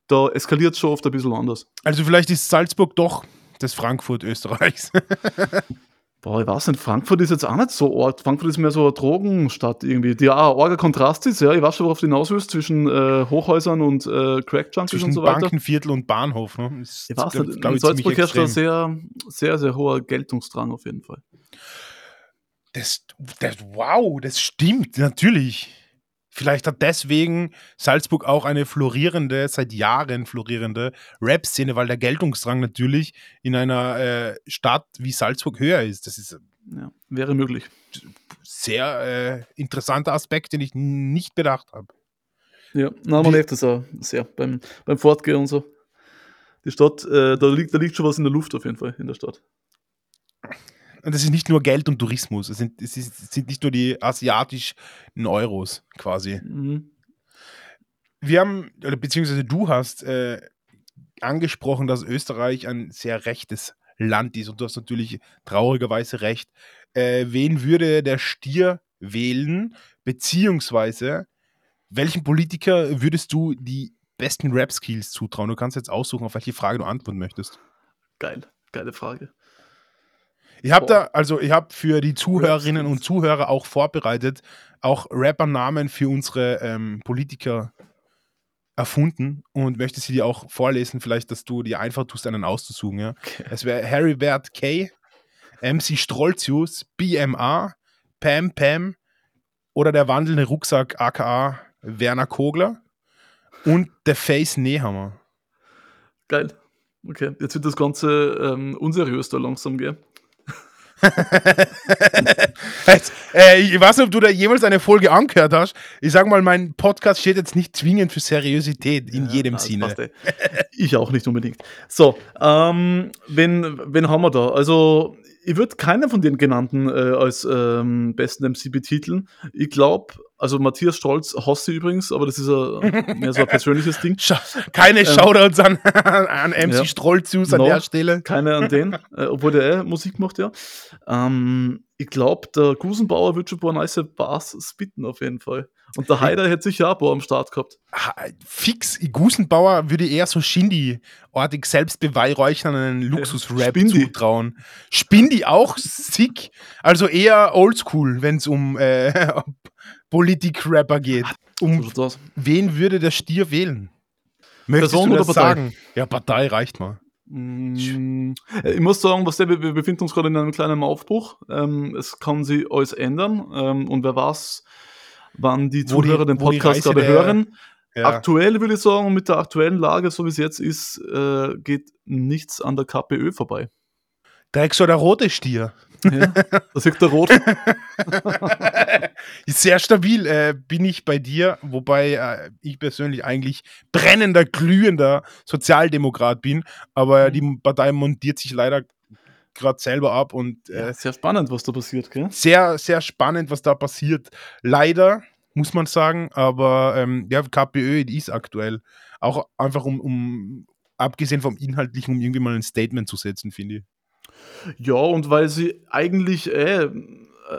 da eskaliert es schon oft ein bisschen anders. Also vielleicht ist Salzburg doch das Frankfurt Österreichs. *laughs* Boah, ich weiß nicht, Frankfurt ist jetzt auch nicht so Ort. Frankfurt ist mehr so eine Drogenstadt irgendwie, die auch ein arger Kontrast ist. Ja, ich weiß schon, worauf du hinaus willst, zwischen äh, Hochhäusern und äh, Crack-Junkies und Zwischen so weiter. Bankenviertel und Bahnhof. Ne? Ist, Ich weiß nicht, glaub in Salzburg herrscht da sehr, sehr, sehr hoher Geltungsdrang auf jeden Fall. Das, das, wow, das stimmt, natürlich. Vielleicht hat deswegen Salzburg auch eine florierende, seit Jahren florierende Rap-Szene, weil der Geltungsdrang natürlich in einer äh, Stadt wie Salzburg höher ist. Das ist ein Ja, wäre möglich. sehr äh, interessanter Aspekt, den ich nicht bedacht habe. Ja, na, man merkt das auch sehr beim, beim Fortgehen und so. Die Stadt, äh, da, liegt, da liegt schon was in der Luft auf jeden Fall in der Stadt. Und das ist nicht nur Geld und Tourismus, es sind, es ist, es sind nicht nur die asiatischen Euros quasi. Mhm. Wir haben, oder beziehungsweise du hast äh, angesprochen, dass Österreich ein sehr rechtes Land ist und du hast natürlich traurigerweise recht. Äh, wen würde der Stier wählen, beziehungsweise welchen Politiker würdest du die besten Rap-Skills zutrauen? Du kannst jetzt aussuchen, auf welche Frage du antworten möchtest. Geil, geile Frage. Ich habe da, also ich habe für die Zuhörerinnen und Zuhörer auch vorbereitet, auch Rapper-Namen für unsere ähm, Politiker erfunden und möchte sie dir auch vorlesen, vielleicht, dass du dir einfach tust, einen auszusuchen. Ja? Okay. Es wäre Harrybert K., MC Strolzius, BMA, Pam Pam oder der wandelnde Rucksack aka Werner Kogler und der Face Nehammer. Geil. Okay, jetzt wird das Ganze ähm, unseriös da langsam, gell? Jetzt, äh, ich weiß nicht, ob du da jemals eine Folge angehört hast. Ich sag mal, mein Podcast steht jetzt nicht zwingend für Seriosität in Ja, jedem das Sinne. passt eh. Ich auch nicht unbedingt. So, ähm, wen, wen haben wir da? Also, ich würde keinen von den genannten äh, als ähm, besten MC betiteln. Ich glaube, also Matthias Stolz hasse ich übrigens, aber das ist ein, mehr so ein persönliches Ding. *laughs* Keine Shoutouts an, an MC Ja. Strolzius an No. der Stelle. Keine an den, *laughs* äh, obwohl der eh Musik macht, ja. Ähm, ich glaube, der Gusenbauer wird schon ein paar nice Bars spitten auf jeden Fall. Und der Haider hätte sicher auch paar am Start gehabt. Ha- Fix, Gusenbauer würde eher so Shindy-artig selbstbeweihräuchernden Luxus-Rap Spindi. zutrauen. Spindi auch sick, also eher oldschool, wenn es um äh, *laughs* Politik-Rapper geht. Um aus. wen würde der Stier wählen? Möchtest Person du oder das Partei? sagen? Ja, Partei reicht mal. Ich muss sagen, was der, wir wir befinden uns gerade in einem kleinen Aufbruch. Ähm, es kann sich alles ändern. Ähm, und wer weiß, wann die Wo die- Zuhörer den Podcast gerade hören. Ja. Aktuell würde ich sagen, mit der aktuellen Lage, so wie es jetzt ist, äh, geht nichts an der KPÖ vorbei. Dreck so der rote Stier. Ja, da sieht der Rot. *laughs* Ist sehr stabil, äh, bin ich bei dir, wobei äh, ich persönlich eigentlich brennender, glühender Sozialdemokrat bin, aber Mhm. die Partei montiert sich leider gerade selber ab und äh, Ja, sehr spannend, was da passiert, gell? sehr, sehr spannend, was da passiert. Leider, muss man sagen, aber ähm, ja, KPÖ ist aktuell. Auch einfach um, um, abgesehen vom Inhaltlichen, um irgendwie mal ein Statement zu setzen, finde ich. Ja, und weil sie eigentlich äh,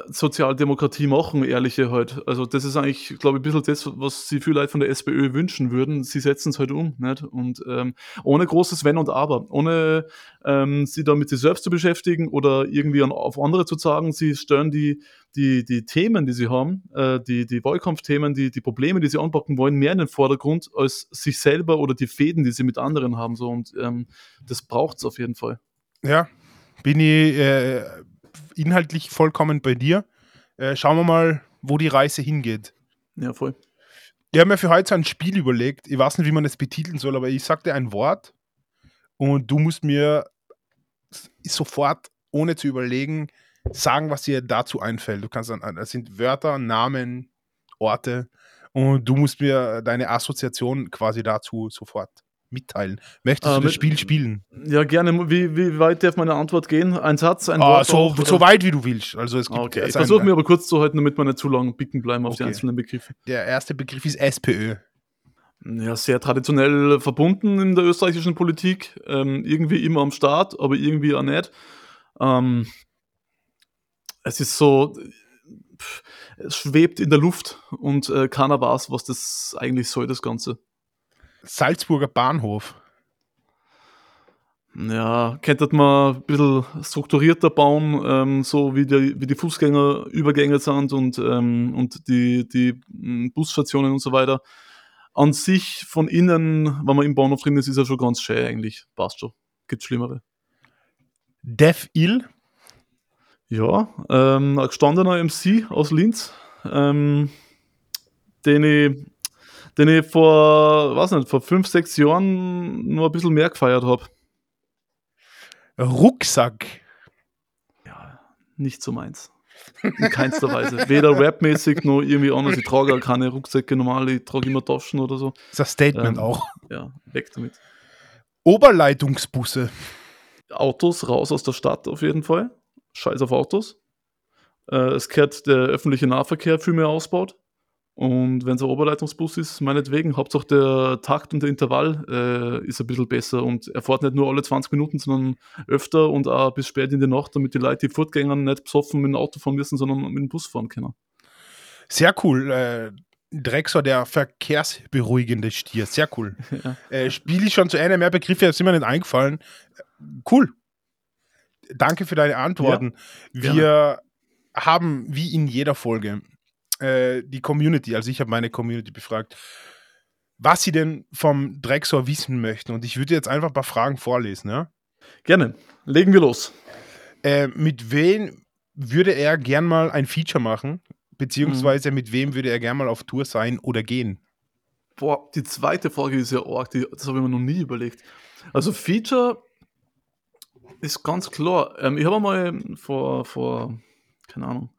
Sozialdemokratie machen, ehrliche halt. Also das ist eigentlich, glaube ich, ein bisschen das, was sie viele Leute von der SPÖ wünschen würden. Sie setzen es halt um, nicht? Und ähm, ohne großes Wenn und Aber, ohne ähm, sie damit sich selbst zu beschäftigen oder irgendwie an, auf andere zu sagen, sie stellen die, die, die Themen, die sie haben, äh, die, die Wahlkampfthemen, die, die Probleme, die sie anpacken wollen, mehr in den Vordergrund als sich selber oder die Fäden, die sie mit anderen haben. So. Und ähm, das braucht es auf jeden Fall. Ja, bin ich äh, inhaltlich vollkommen bei dir. Äh, schauen wir mal, wo die Reise hingeht. Ja, voll. Ich habe mir für heute so ein Spiel überlegt. Ich weiß nicht, wie man das betiteln soll, aber ich sag dir ein Wort und du musst mir sofort, ohne zu überlegen, sagen, was dir dazu einfällt. Du kannst dann, das sind Wörter, Namen, Orte und du musst mir deine Assoziation quasi dazu sofort mitteilen? Möchtest Äh, du das Spiel spielen? Ja, gerne. Wie, wie weit darf meine Antwort gehen? Ein Satz, ein Ah, Wort? so, oder? so weit wie du willst. Also es gibt okay. Ich versuche mir aber kurz zu halten, damit wir nicht zu lang bicken bleiben auf die Okay. einzelnen Begriffe. Der erste Begriff ist SPÖ. Ja, sehr traditionell verbunden in der österreichischen Politik. Ähm, irgendwie immer am Start, aber irgendwie auch nicht. Ähm, es ist so, es schwebt in der Luft und äh, keiner weiß, was das eigentlich soll, das Ganze. Salzburger Bahnhof. Ja, könnte man ein bisschen strukturierter bauen, ähm, so wie die, wie die Fußgängerübergänge sind und, ähm, und die, die mm, Busstationen und so weiter. An sich von innen, wenn man im Bahnhof drin ist, ist er schon ganz schön eigentlich. Passt schon. Gibt Schlimmere. Def Il. Ja, ähm, ein gestandener MC aus Linz, ähm, den ich, den ich vor, weiß nicht, vor fünf, sechs Jahren nur ein bisschen mehr gefeiert habe. Rucksack. Ja, nicht so meins. In keinster Weise. Weder rapmäßig noch irgendwie anders. Ich trage auch keine Rucksäcke normal, ich trage immer Taschen oder so. Das ist ein Statement Ähm. auch. Ja, weg damit. Oberleitungsbusse. Autos raus aus der Stadt auf jeden Fall. Scheiß auf Autos. Äh, es kehrt der öffentliche Nahverkehr viel mehr ausbaut. Und wenn es ein Oberleitungsbus ist, meinetwegen, Hauptsache der Takt und der Intervall äh, ist ein bisschen besser und er fährt nicht nur alle 20 Minuten, sondern öfter und auch bis spät in die Nacht, damit die Leute, die fortgängern, nicht besoffen mit dem Auto fahren müssen, sondern mit dem Bus fahren können. Sehr cool. Äh, Drexler, der verkehrsberuhigende Stier. Sehr cool. *laughs* Ja. Äh, Spiele ich schon zu Ende, mehr Begriffe sind mir nicht eingefallen. Äh, Cool. Danke für deine Antworten. gerne. Wir haben, wie in jeder Folge, äh, die Community, also ich habe meine Community befragt, was sie denn vom Drexor wissen möchten. Und ich würde jetzt einfach ein paar Fragen vorlesen. Ja? Gerne, legen wir los. Äh, mit wem würde er gern mal ein Feature machen? Beziehungsweise mit wem würde er gern mal auf Tour sein oder gehen? Boah, die zweite Frage ist ja arg, die, das habe ich mir noch nie überlegt. Also Feature ist ganz klar. Ähm, ich habe mal vor, vor, keine Ahnung,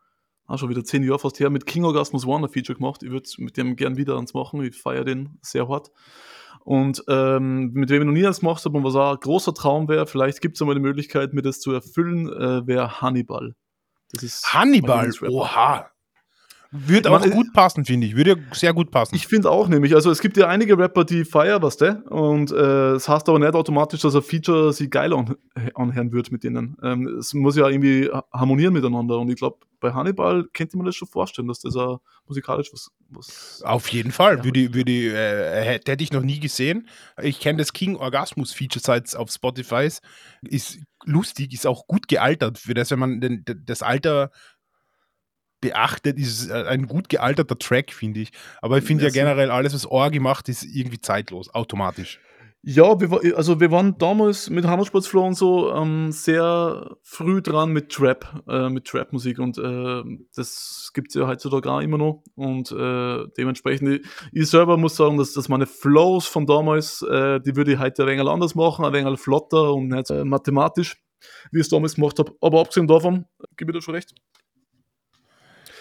auch schon wieder zehn Jahre fast her, mit King Orgasmus One ein Feature gemacht. Ich würde mit dem gern wieder eins machen. Ich feiere den sehr hart. Und ähm, mit wem ich noch nie eins gemacht habe und was auch ein großer Traum wäre, vielleicht gibt es einmal die Möglichkeit, mir das zu erfüllen, äh, wäre Hannibal. Das ist Hannibal, oha. Würde auch äh, gut passen, finde ich. Würde sehr gut passen. Ich finde auch nämlich, also es gibt ja einige Rapper, die feiern, was der, und äh, es heißt aber nicht automatisch, dass ein Feature sie geil an, anhören wird mit denen. Ähm, es muss ja irgendwie ha- harmonieren miteinander und ich glaube, bei Hannibal könnte man das schon vorstellen, dass das auch musikalisch was, was Auf jeden Fall. Ja. Würde, würde, äh, hätte hätte ich noch nie gesehen. Ich kenne das King Orgasmus Feature seit auf Spotify. ist. Ist lustig, ist auch gut gealtert. Für das, wenn man den, das Alter beachtet, ist äh, ein gut gealterter Track, finde ich. Aber ich finde ja generell alles, was Orgi macht, ist irgendwie zeitlos, automatisch. Ja, wir, wa- also wir waren damals mit Hammersportsflow und so ähm, sehr früh dran mit Trap, äh, mit Trap-Musik und äh, das gibt es ja heutzutage auch immer noch und äh, dementsprechend, ich, ich selber muss sagen, dass, dass meine Flows von damals, äh, die würde ich heute ein wenig anders machen, ein wenig flotter und nicht äh, mathematisch, wie ich es damals gemacht habe, aber abgesehen davon, gebe ich dir schon recht.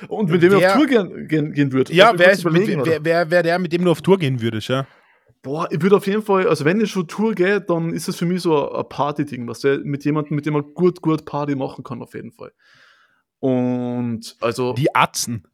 Und mit dem Wer- auf Tour gehen, gehen, gehen würde. Ja, mich wer, ist, oder? wer, wer, wer der, mit dem du auf Tour gehen würdest, ja? Boah, ich würde auf jeden Fall, also wenn ich schon Tour gehe, dann ist es für mich so ein- Party-Ding, was der mit jemandem, mit dem man gut, gut Party machen kann, auf jeden Fall. Und also, Die Atzen.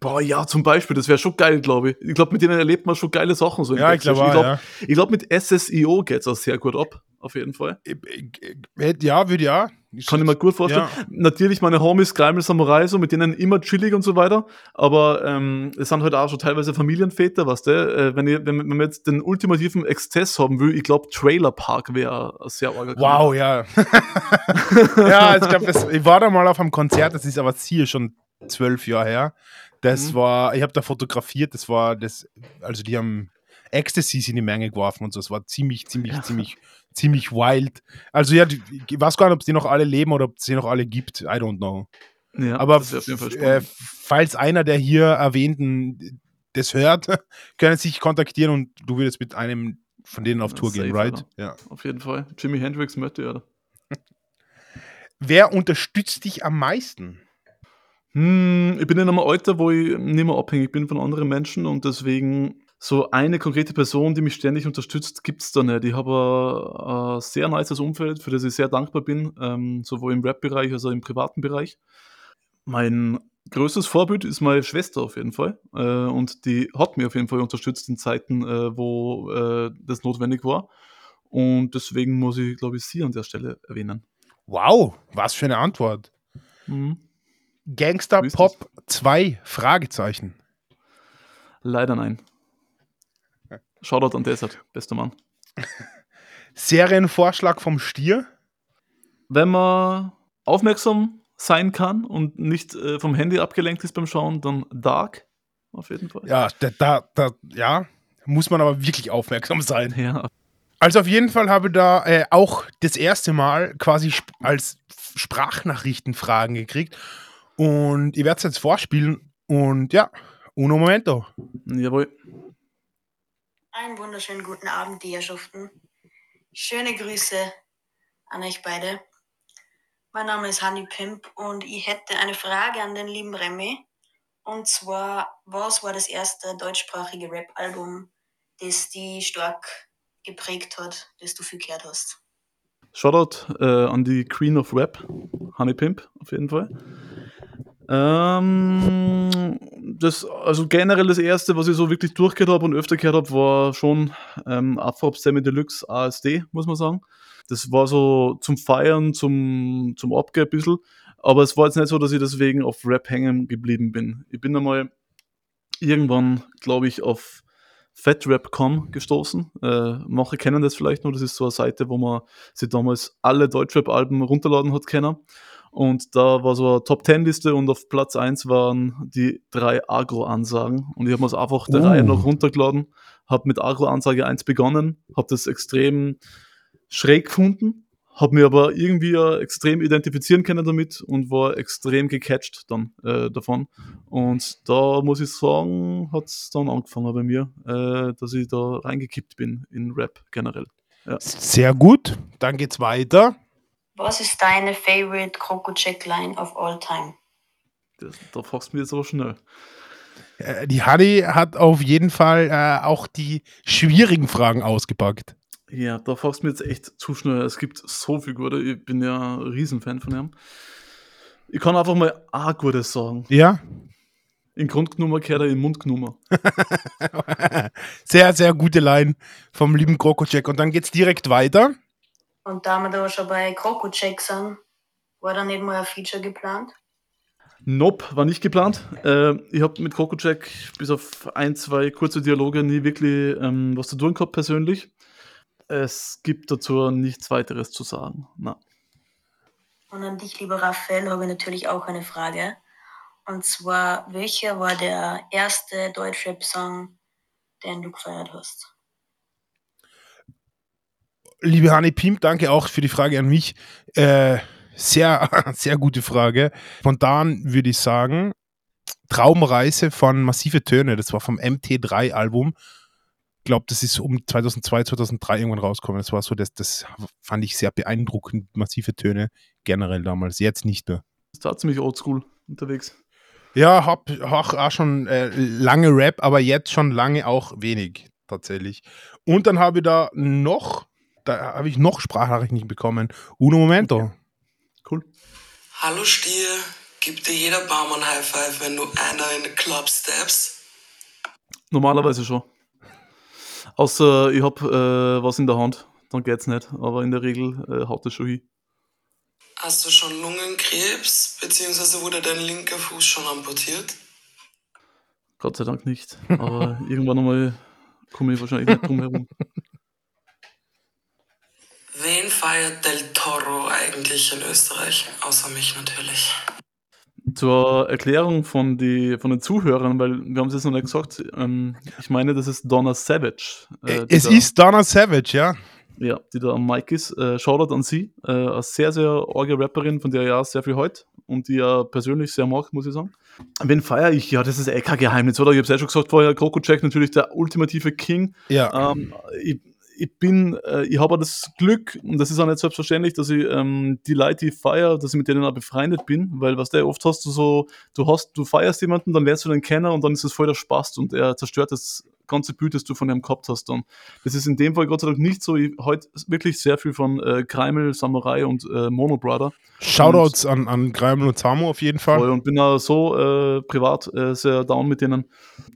boah, ja, zum Beispiel, das wäre schon geil, glaube ich. Ich glaube, mit denen erlebt man schon geile Sachen so Ja, ich glaube, ich ja. glaube, ich glaub, mit SSIO geht es auch sehr gut ab, auf jeden Fall. Äh, Ja, würde ja. Kann ich mir gut vorstellen. Ja. Natürlich meine Homies, Greimel Samurai, so mit denen immer chillig und so weiter. Aber ähm, es sind halt auch schon teilweise Familienväter, weißt du? Äh, wenn, ich, wenn, man jetzt den ultimativen Exzess haben will, ich glaube, Trailer Park wäre sehr arger Wow, ja. *laughs* ja, ich glaube, ich war da mal auf einem Konzert, das ist aber hier schon zwölf Jahre her. Das Mhm. war, ich habe da fotografiert, das war das, also die haben Ecstasy in die Menge geworfen und so. Es war ziemlich, ziemlich, Ja. ziemlich, ziemlich wild. Also ja, ich weiß gar nicht, ob es die noch alle leben oder ob es die noch alle gibt. I don't know. Ja, Aber äh, falls einer der hier erwähnten das hört, *laughs* können sich kontaktieren und du würdest mit einem von denen auf Tour gehen, safe, right? Alter. Ja. auf jeden Fall. Jimi Hendrix möchte ja. *laughs* Wer unterstützt dich am meisten? Hm, ich bin in einem Alter, wo ich nicht mehr abhängig bin von anderen Menschen und deswegen so eine konkrete Person, die mich ständig unterstützt, gibt es da nicht. Ich habe ein, sehr nices Umfeld, für das ich sehr dankbar bin, ähm, sowohl im Rap-Bereich als auch im privaten Bereich. Mein größtes Vorbild ist meine Schwester auf jeden Fall. Äh, und die hat mich auf jeden Fall unterstützt in Zeiten, äh, wo äh, das notwendig war. Und deswegen muss ich, glaube ich, sie an der Stelle erwähnen. Wow, was für eine Antwort. Mhm. Gangster Pop 2 Fragezeichen. Leider nein. Shoutout an Desert, bester Mann. *laughs* Serienvorschlag vom Stier? Wenn man aufmerksam sein kann und nicht äh, vom Handy abgelenkt ist beim Schauen, dann Dark auf jeden Fall. Ja, da, da, da, ja, muss man aber wirklich aufmerksam sein. Ja. Also auf jeden Fall habe ich da äh, auch das erste Mal quasi sp als Sprachnachrichtenfragen gekriegt und ich werde es jetzt vorspielen und ja, uno momento. Jawohl. Einen wunderschönen guten Abend, die Herrschaften. Schöne Grüße an euch beide. Mein Name ist Hanni Pimp und ich hätte eine Frage an den lieben Remy. Und zwar, was war das erste deutschsprachige Rap-Album, das die stark geprägt hat, das du viel gehört hast? Shoutout äh, an die Queen of Rap, Honey Pimp, auf jeden Fall. Ähm, das, also generell das erste, was ich so wirklich durchgehört habe und öfter gehört habe, war schon ähm, Afrop Semi Deluxe ASD, muss man sagen. Das war so zum Feiern, zum, zum Abgehen ein bisschen. Aber es war jetzt nicht so, dass ich deswegen auf Rap hängen geblieben bin. Ich bin einmal irgendwann, glaube ich, auf FatRap.com gestoßen. Äh, manche kennen das vielleicht nur. Das ist so eine Seite, wo man sich damals alle Deutschrap-Alben runterladen hat können. Und da war so eine Top-10-Liste und auf Platz 1 waren die drei Agro-Ansagen. Und ich habe mir das einfach der oh. Reihe noch runtergeladen, habe mit Agro-Ansage 1 begonnen, habe das extrem schräg gefunden, habe mir aber irgendwie extrem identifizieren können damit und war extrem gecatcht dann äh, davon. Und da muss ich sagen, hat es dann angefangen bei mir, äh, dass ich da reingekippt bin in Rap generell. Ja. Sehr gut, dann geht's weiter. Was ist deine favorite Kroko-Check-Line of all time? Das, da fragst du mir jetzt aber schnell. Äh, die Hadi hat auf jeden Fall äh, auch die schwierigen Fragen ausgepackt. Ja, da fragst du mir jetzt echt zu schnell. Es gibt so viel gute. Ich bin ja ein Riesenfan von ihm. Ich kann einfach mal ein gutes sagen. Ja. In Grundgnummer kehrt er in Mundgnummer. *laughs* sehr, sehr gute Line vom lieben Krokocek. Und dann geht's direkt weiter. Und da wir da schon bei Krokocek sind, war da nicht mal ein Feature geplant? Nope, war nicht geplant. Äh, ich habe mit Krokocek bis auf ein, zwei kurze Dialoge nie wirklich ähm, was zu tun gehabt persönlich. Es gibt dazu nichts weiteres zu sagen. Na. Und an dich, lieber Raphael, habe ich natürlich auch eine Frage. Und zwar, welcher war der erste Deutschrap-Song, den du gefeiert hast? Liebe Hanni Pimp, danke auch für die Frage an mich. Äh, sehr, *laughs* sehr gute Frage. Spontan würde ich sagen, Traumreise von Massive Töne, das war vom MT3-Album. Ich glaube, das ist um 2002, 2003 irgendwann rausgekommen. Das war so, das, das fand ich sehr beeindruckend, massive Töne generell damals, jetzt nicht mehr. Das war ziemlich oldschool unterwegs. Ja, hab, hab auch schon äh, lange Rap, aber jetzt schon lange auch wenig tatsächlich. Und dann habe ich da noch da habe ich noch Sprachnachrichten bekommen. Uno Momento. Okay. Cool. Hallo Stier, gibt dir jeder Barmann High Five, wenn du einer in den Club steps? Normalerweise schon. Außer ich habe äh, was in der Hand, dann geht's nicht. Aber in der Regel äh, haut es schon hin. Hast du schon Lungenkrebs, beziehungsweise wurde dein linker Fuß schon amputiert? Gott sei Dank nicht. Aber *laughs* irgendwann einmal komme ich wahrscheinlich nicht drum herum. Wen feiert Del Toro eigentlich in Österreich? Außer mich natürlich. Zur Erklärung von, die, von den Zuhörern, weil wir haben es jetzt noch nicht gesagt, ähm, ich meine, das ist Donna Savage. Äh, es ist Donna Savage, ja. Ja, die da am Mic ist. Äh, Shoutout an sie. Äh, eine sehr, sehr orge Rapperin, von der ich ja sehr viel heute und die ja persönlich sehr mag, muss ich sagen. Wen feiere ich? Ja, das ist eh kein Geheimnis, oder? Ich habe es ja schon gesagt vorher, Jack natürlich der ultimative King. Ja. Ähm, ich, ich bin, äh, ich habe das Glück, und das ist auch nicht selbstverständlich, dass ich ähm, die Leute, die feiere, dass ich mit denen auch befreundet bin, weil was der oft hast du so, du hast, du feierst jemanden, dann lernst du den kennen und dann ist es voll der Spaß und er zerstört das ganze Bild, das du von ihm gehabt hast dann. Das ist in dem Fall Gott sei Dank nicht so. Ich heute wirklich sehr viel von äh, Kreimel, Samurai und äh, Mono Brother. Shoutouts an, an Kreimel und Samo auf jeden Fall. Und bin auch so äh, privat äh, sehr down mit denen.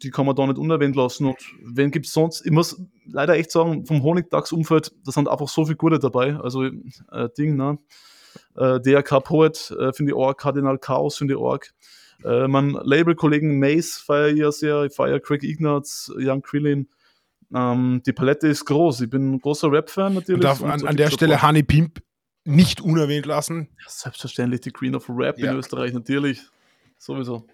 Die kann man da nicht unerwähnt lassen. Und wen gibt es sonst? Ich muss leider echt sagen, vom Honigdachs-Umfeld, da sind einfach so viele gute dabei. Also, äh, Ding, ne? Äh, DRK Poet äh, finde ich arg, Kardinal Chaos finde ich arg. Äh, mein Label-Kollegen Mace feiere ich ja sehr, ich feiere Craig Ignatz, Young Krillin. Ähm, die Palette ist groß. Ich bin ein großer Rap-Fan natürlich. Darf an, an der Stelle. Honey Pimp nicht unerwähnt lassen. Ja, selbstverständlich die Queen of Rap Ja. in Österreich, natürlich. Sowieso.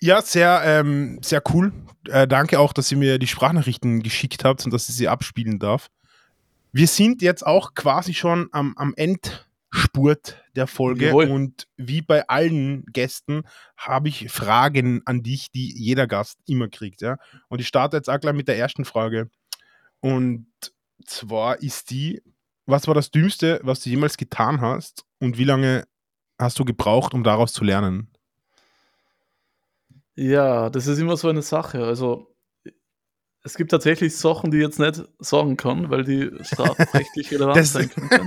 Ja, sehr, ähm, sehr cool. Äh, danke auch, dass ihr mir die Sprachnachrichten geschickt habt und dass ich sie abspielen darf. Wir sind jetzt auch quasi schon am, am Endspurt der Folge Jawohl. und wie bei allen Gästen habe ich Fragen an dich, die jeder Gast immer kriegt. Ja? Und ich starte jetzt auch gleich mit der ersten Frage. Und zwar ist die, was war das Dümmste, was du jemals getan hast und wie lange hast du gebraucht, um daraus zu lernen? Ja, das ist immer so eine Sache. Also, es gibt tatsächlich Sachen, die ich jetzt nicht sagen kann, weil die strafrechtlich *laughs* relevant Das- sein könnten.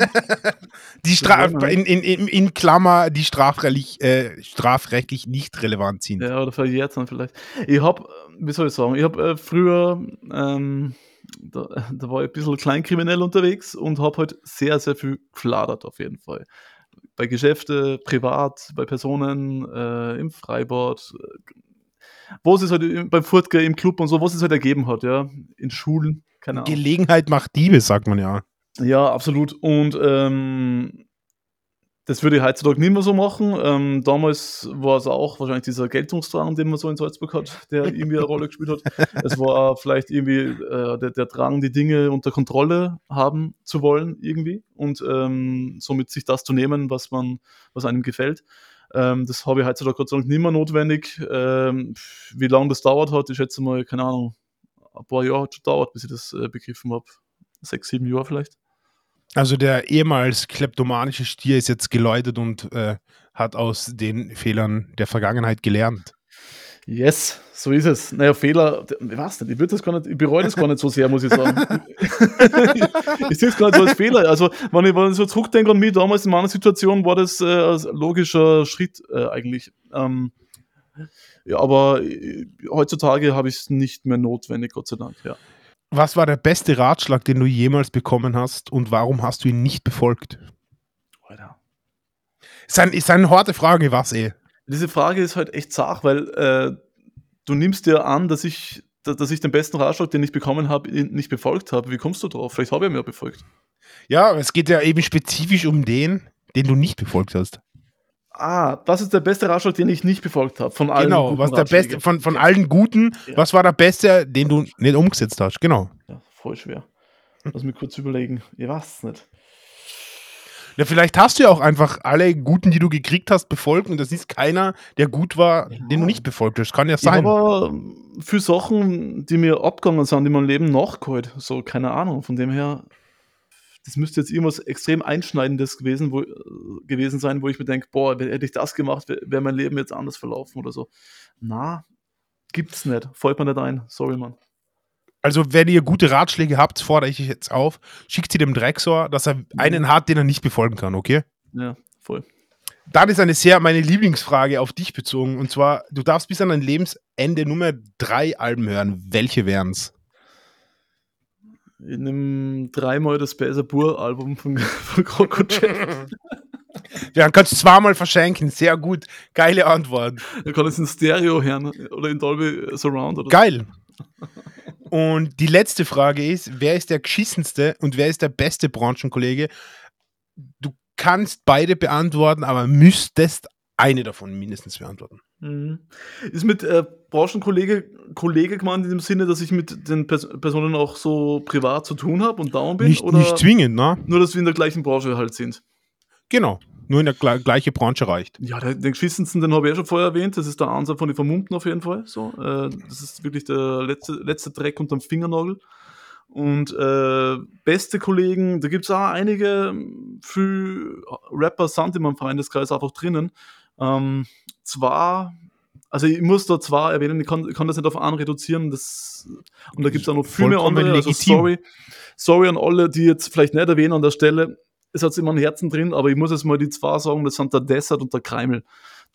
Die Stra wollen wir in, in, in, Klammer, die strafrechtlich, äh, strafrechtlich nicht relevant sind. Ja, oder verjährt dann vielleicht. Ich habe, wie soll ich sagen, ich habe äh, früher, ähm, da, da war ich ein bisschen kleinkriminell unterwegs und habe halt sehr, sehr viel gefladert auf jeden Fall. Bei Geschäfte, privat, bei Personen, äh, im Freibad, äh, wo es halt im- beim Furtge im Club und so, was es halt ergeben hat, ja, in Schulen, keine Ahnung. Gelegenheit macht Diebe, sagt man ja. Ja, absolut. Und ähm, das würde ich heutzutage nicht mehr so machen. Ähm, damals war es auch wahrscheinlich dieser Geltungsdrang, den man so in Salzburg hat, der irgendwie eine Rolle gespielt hat. Es war vielleicht irgendwie äh, der, der Drang, die Dinge unter Kontrolle haben zu wollen, irgendwie. Und ähm, somit sich das zu nehmen, was man, was einem gefällt. Ähm, das habe ich heutzutage Gott sei Dank nicht mehr notwendig. Ähm, wie lange das dauert hat, ich schätze mal, keine Ahnung, ein paar Jahre hat schon dauert, bis ich das äh, begriffen habe. Sechs, sieben Jahre vielleicht. Also der ehemals kleptomanische Stier ist jetzt geläutet und äh, hat aus den Fehlern der Vergangenheit gelernt. Yes, so ist es. Naja, Fehler, ich weiß nicht, ich, würd das gar nicht, ich bereue das gar nicht so sehr, muss ich sagen. *laughs* ich sehe es gar nicht so als Fehler. Also, wenn ich, wenn ich so zurückdenke an mich damals in meiner Situation, war das äh, ein logischer Schritt äh, eigentlich. Ähm, ja, aber äh, heutzutage habe ich es nicht mehr notwendig, Gott sei Dank. Ja. Was war der beste Ratschlag, den du jemals bekommen hast und warum hast du ihn nicht befolgt? Alter. Ist, ein, ist eine harte Frage, was eh. Diese Frage ist halt echt zart, weil äh, du nimmst dir an, dass ich, dass, ich den besten Ratschlag, den ich bekommen habe, nicht befolgt habe. Wie kommst du drauf? Vielleicht habe ich ihn ja befolgt. Ja, es geht ja eben spezifisch um den, den du nicht befolgt hast. Ah, das ist der beste Ratschlag, den ich nicht befolgt habe. Von allen. Genau, was der beste, von, von allen guten, Ja. was war der beste, den du nicht umgesetzt hast? Genau. Ja, voll schwer. Lass mich kurz überlegen. Ich weiß es nicht. Ja, vielleicht hast du ja auch einfach alle guten, die du gekriegt hast, befolgt und das ist keiner, der gut war, Ja. den du nicht befolgt hast. Kann ja sein. habe ähm, für Sachen, die mir abgegangen sind, die mein Leben nachgeholt. So, keine Ahnung. Von dem her, das müsste jetzt irgendwas extrem Einschneidendes gewesen, wo, äh, gewesen sein, wo ich mir denke, boah, hätte ich das gemacht, wäre wär mein Leben jetzt anders verlaufen oder so. Na, gibt's nicht. Fällt mir nicht ein. Sorry, Mann. Also, wenn ihr gute Ratschläge habt, fordere ich euch jetzt auf, schickt sie dem Drexor, dass er einen hat, den er nicht befolgen kann, okay? Ja, voll. Dann ist eine sehr meine Lieblingsfrage auf dich bezogen. Und zwar, du darfst bis an dein Lebensende nur mehr drei Alben hören. Welche wären's? In einem dreimal das Bäser Bur-Album von, *laughs* von Krokojet. Ja, dann kannst du zweimal verschenken. Sehr gut. Geile Antwort. Da kann es in Stereo hören oder in Dolby Surround oder Geil. Und die letzte Frage ist, wer ist der geschissenste und wer ist der beste Branchenkollege? Du kannst beide beantworten, aber müsstest eine davon mindestens beantworten. Mhm. Ist mit äh, Branchenkollege Kollege gemeint in dem Sinne, dass ich mit den Pers Personen auch so privat zu tun habe und down bin? Nicht, oder nicht zwingend, ne? nur, dass wir in der gleichen Branche halt sind? Genau. Nur in der gle gleiche Branche reicht. Ja, der, den geschissensten, den habe ich ja schon vorher erwähnt. Das ist der Ansatz von den Vermummten auf jeden Fall. So, äh, das ist wirklich der letzte, letzte Dreck unterm Fingernagel. Und äh, beste Kollegen, da gibt es auch einige, für Rapper sind in meinem Freundeskreis einfach drinnen. Ähm, zwar also ich muss da zwar erwähnen, ich kann, ich kann das nicht auf einen reduzieren, das, und da gibt es auch noch viel mehr andere, also legitim. sorry, sorry an alle, die jetzt vielleicht nicht erwähnen an der Stelle, es hat immer ein Herzen drin, aber ich muss jetzt mal die zwei sagen, das sind der Dessert und der Kreimel.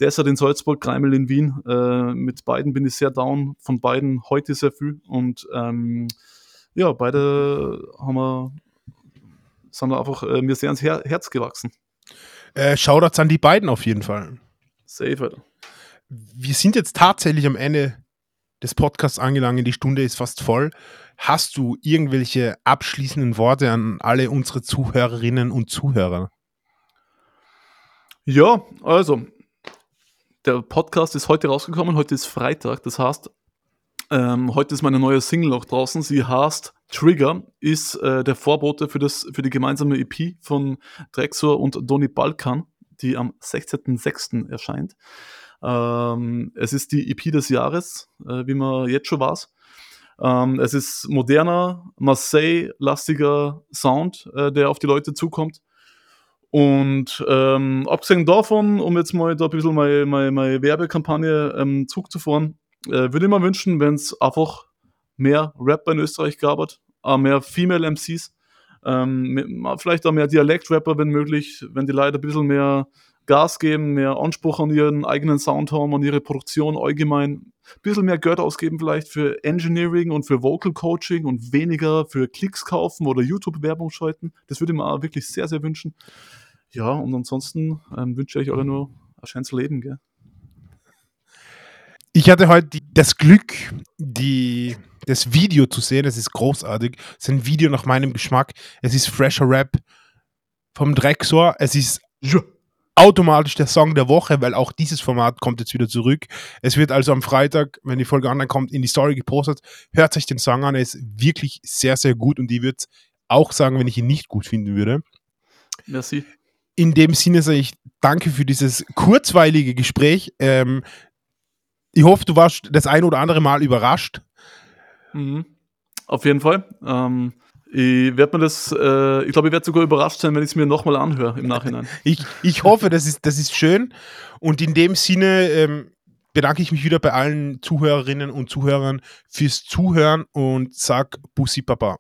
Dessert in Salzburg, Kreimel in Wien, äh, mit beiden bin ich sehr down, von beiden heute sehr viel und ähm, ja, beide haben wir, sind einfach äh, mir sehr ans Her Herz gewachsen. Äh, Shoutouts an die beiden auf jeden Fall. Safe, Alter. Wir sind jetzt tatsächlich am Ende des Podcasts angelangt. Die Stunde ist fast voll. Hast du irgendwelche abschließenden Worte an alle unsere Zuhörerinnen und Zuhörer? Ja, also, der Podcast ist heute rausgekommen, heute ist Freitag, das heißt, ähm, heute ist meine neue Single auch draußen, sie heißt Trigger, ist äh, der Vorbote für, das, für die gemeinsame EP von Drexor und Donny Balkan, die am 16.06. erscheint. Ähm, es ist die EP des Jahres, äh, wie man jetzt schon weiß. Ähm, es ist moderner, Marseille-lastiger Sound, äh, der auf die Leute zukommt. Und ähm, abgesehen davon, um jetzt mal da ein bisschen meine, meine, meine Werbekampagne ähm, zurückzufahren, äh, würde ich mir wünschen, wenn es einfach mehr Rapper in Österreich gab, äh, mehr Female MCs, ähm, vielleicht auch mehr Dialekt-Rapper, wenn möglich, wenn die Leute ein bisschen mehr Gas geben, mehr Anspruch an ihren eigenen Sound haben, an ihre Produktion allgemein, ein bisschen mehr Geld ausgeben vielleicht für Engineering und für Vocal Coaching und weniger für Klicks kaufen oder YouTube-Werbung schalten. Das würde ich mir auch wirklich sehr, sehr wünschen. Ja, und ansonsten ähm, wünsche ich euch alle nur ein schönes Leben, gell? Ich hatte heute das Glück, die, das Video zu sehen. Es ist großartig. Es ist ein Video nach meinem Geschmack. Es ist fresher Rap vom Drexor. Es ist automatisch der Song der Woche, weil auch dieses Format kommt jetzt wieder zurück. Es wird also am Freitag, wenn die Folge online kommt, in die Story gepostet. Hört sich den Song an. Er ist wirklich sehr, sehr gut und ich würde es auch sagen, wenn ich ihn nicht gut finden würde. Merci. In dem Sinne sage ich danke für dieses kurzweilige Gespräch. Ähm, ich hoffe, du warst das ein oder andere Mal überrascht. Mhm. Auf jeden Fall. Ähm, ich werde mir das, äh, ich glaube, ich werde sogar überrascht sein, wenn ich es mir nochmal anhöre im Nachhinein. *laughs* Ich, ich hoffe, das ist, das ist schön. Und in dem Sinne ähm, bedanke ich mich wieder bei allen Zuhörerinnen und Zuhörern fürs Zuhören und sag Bussi Papa.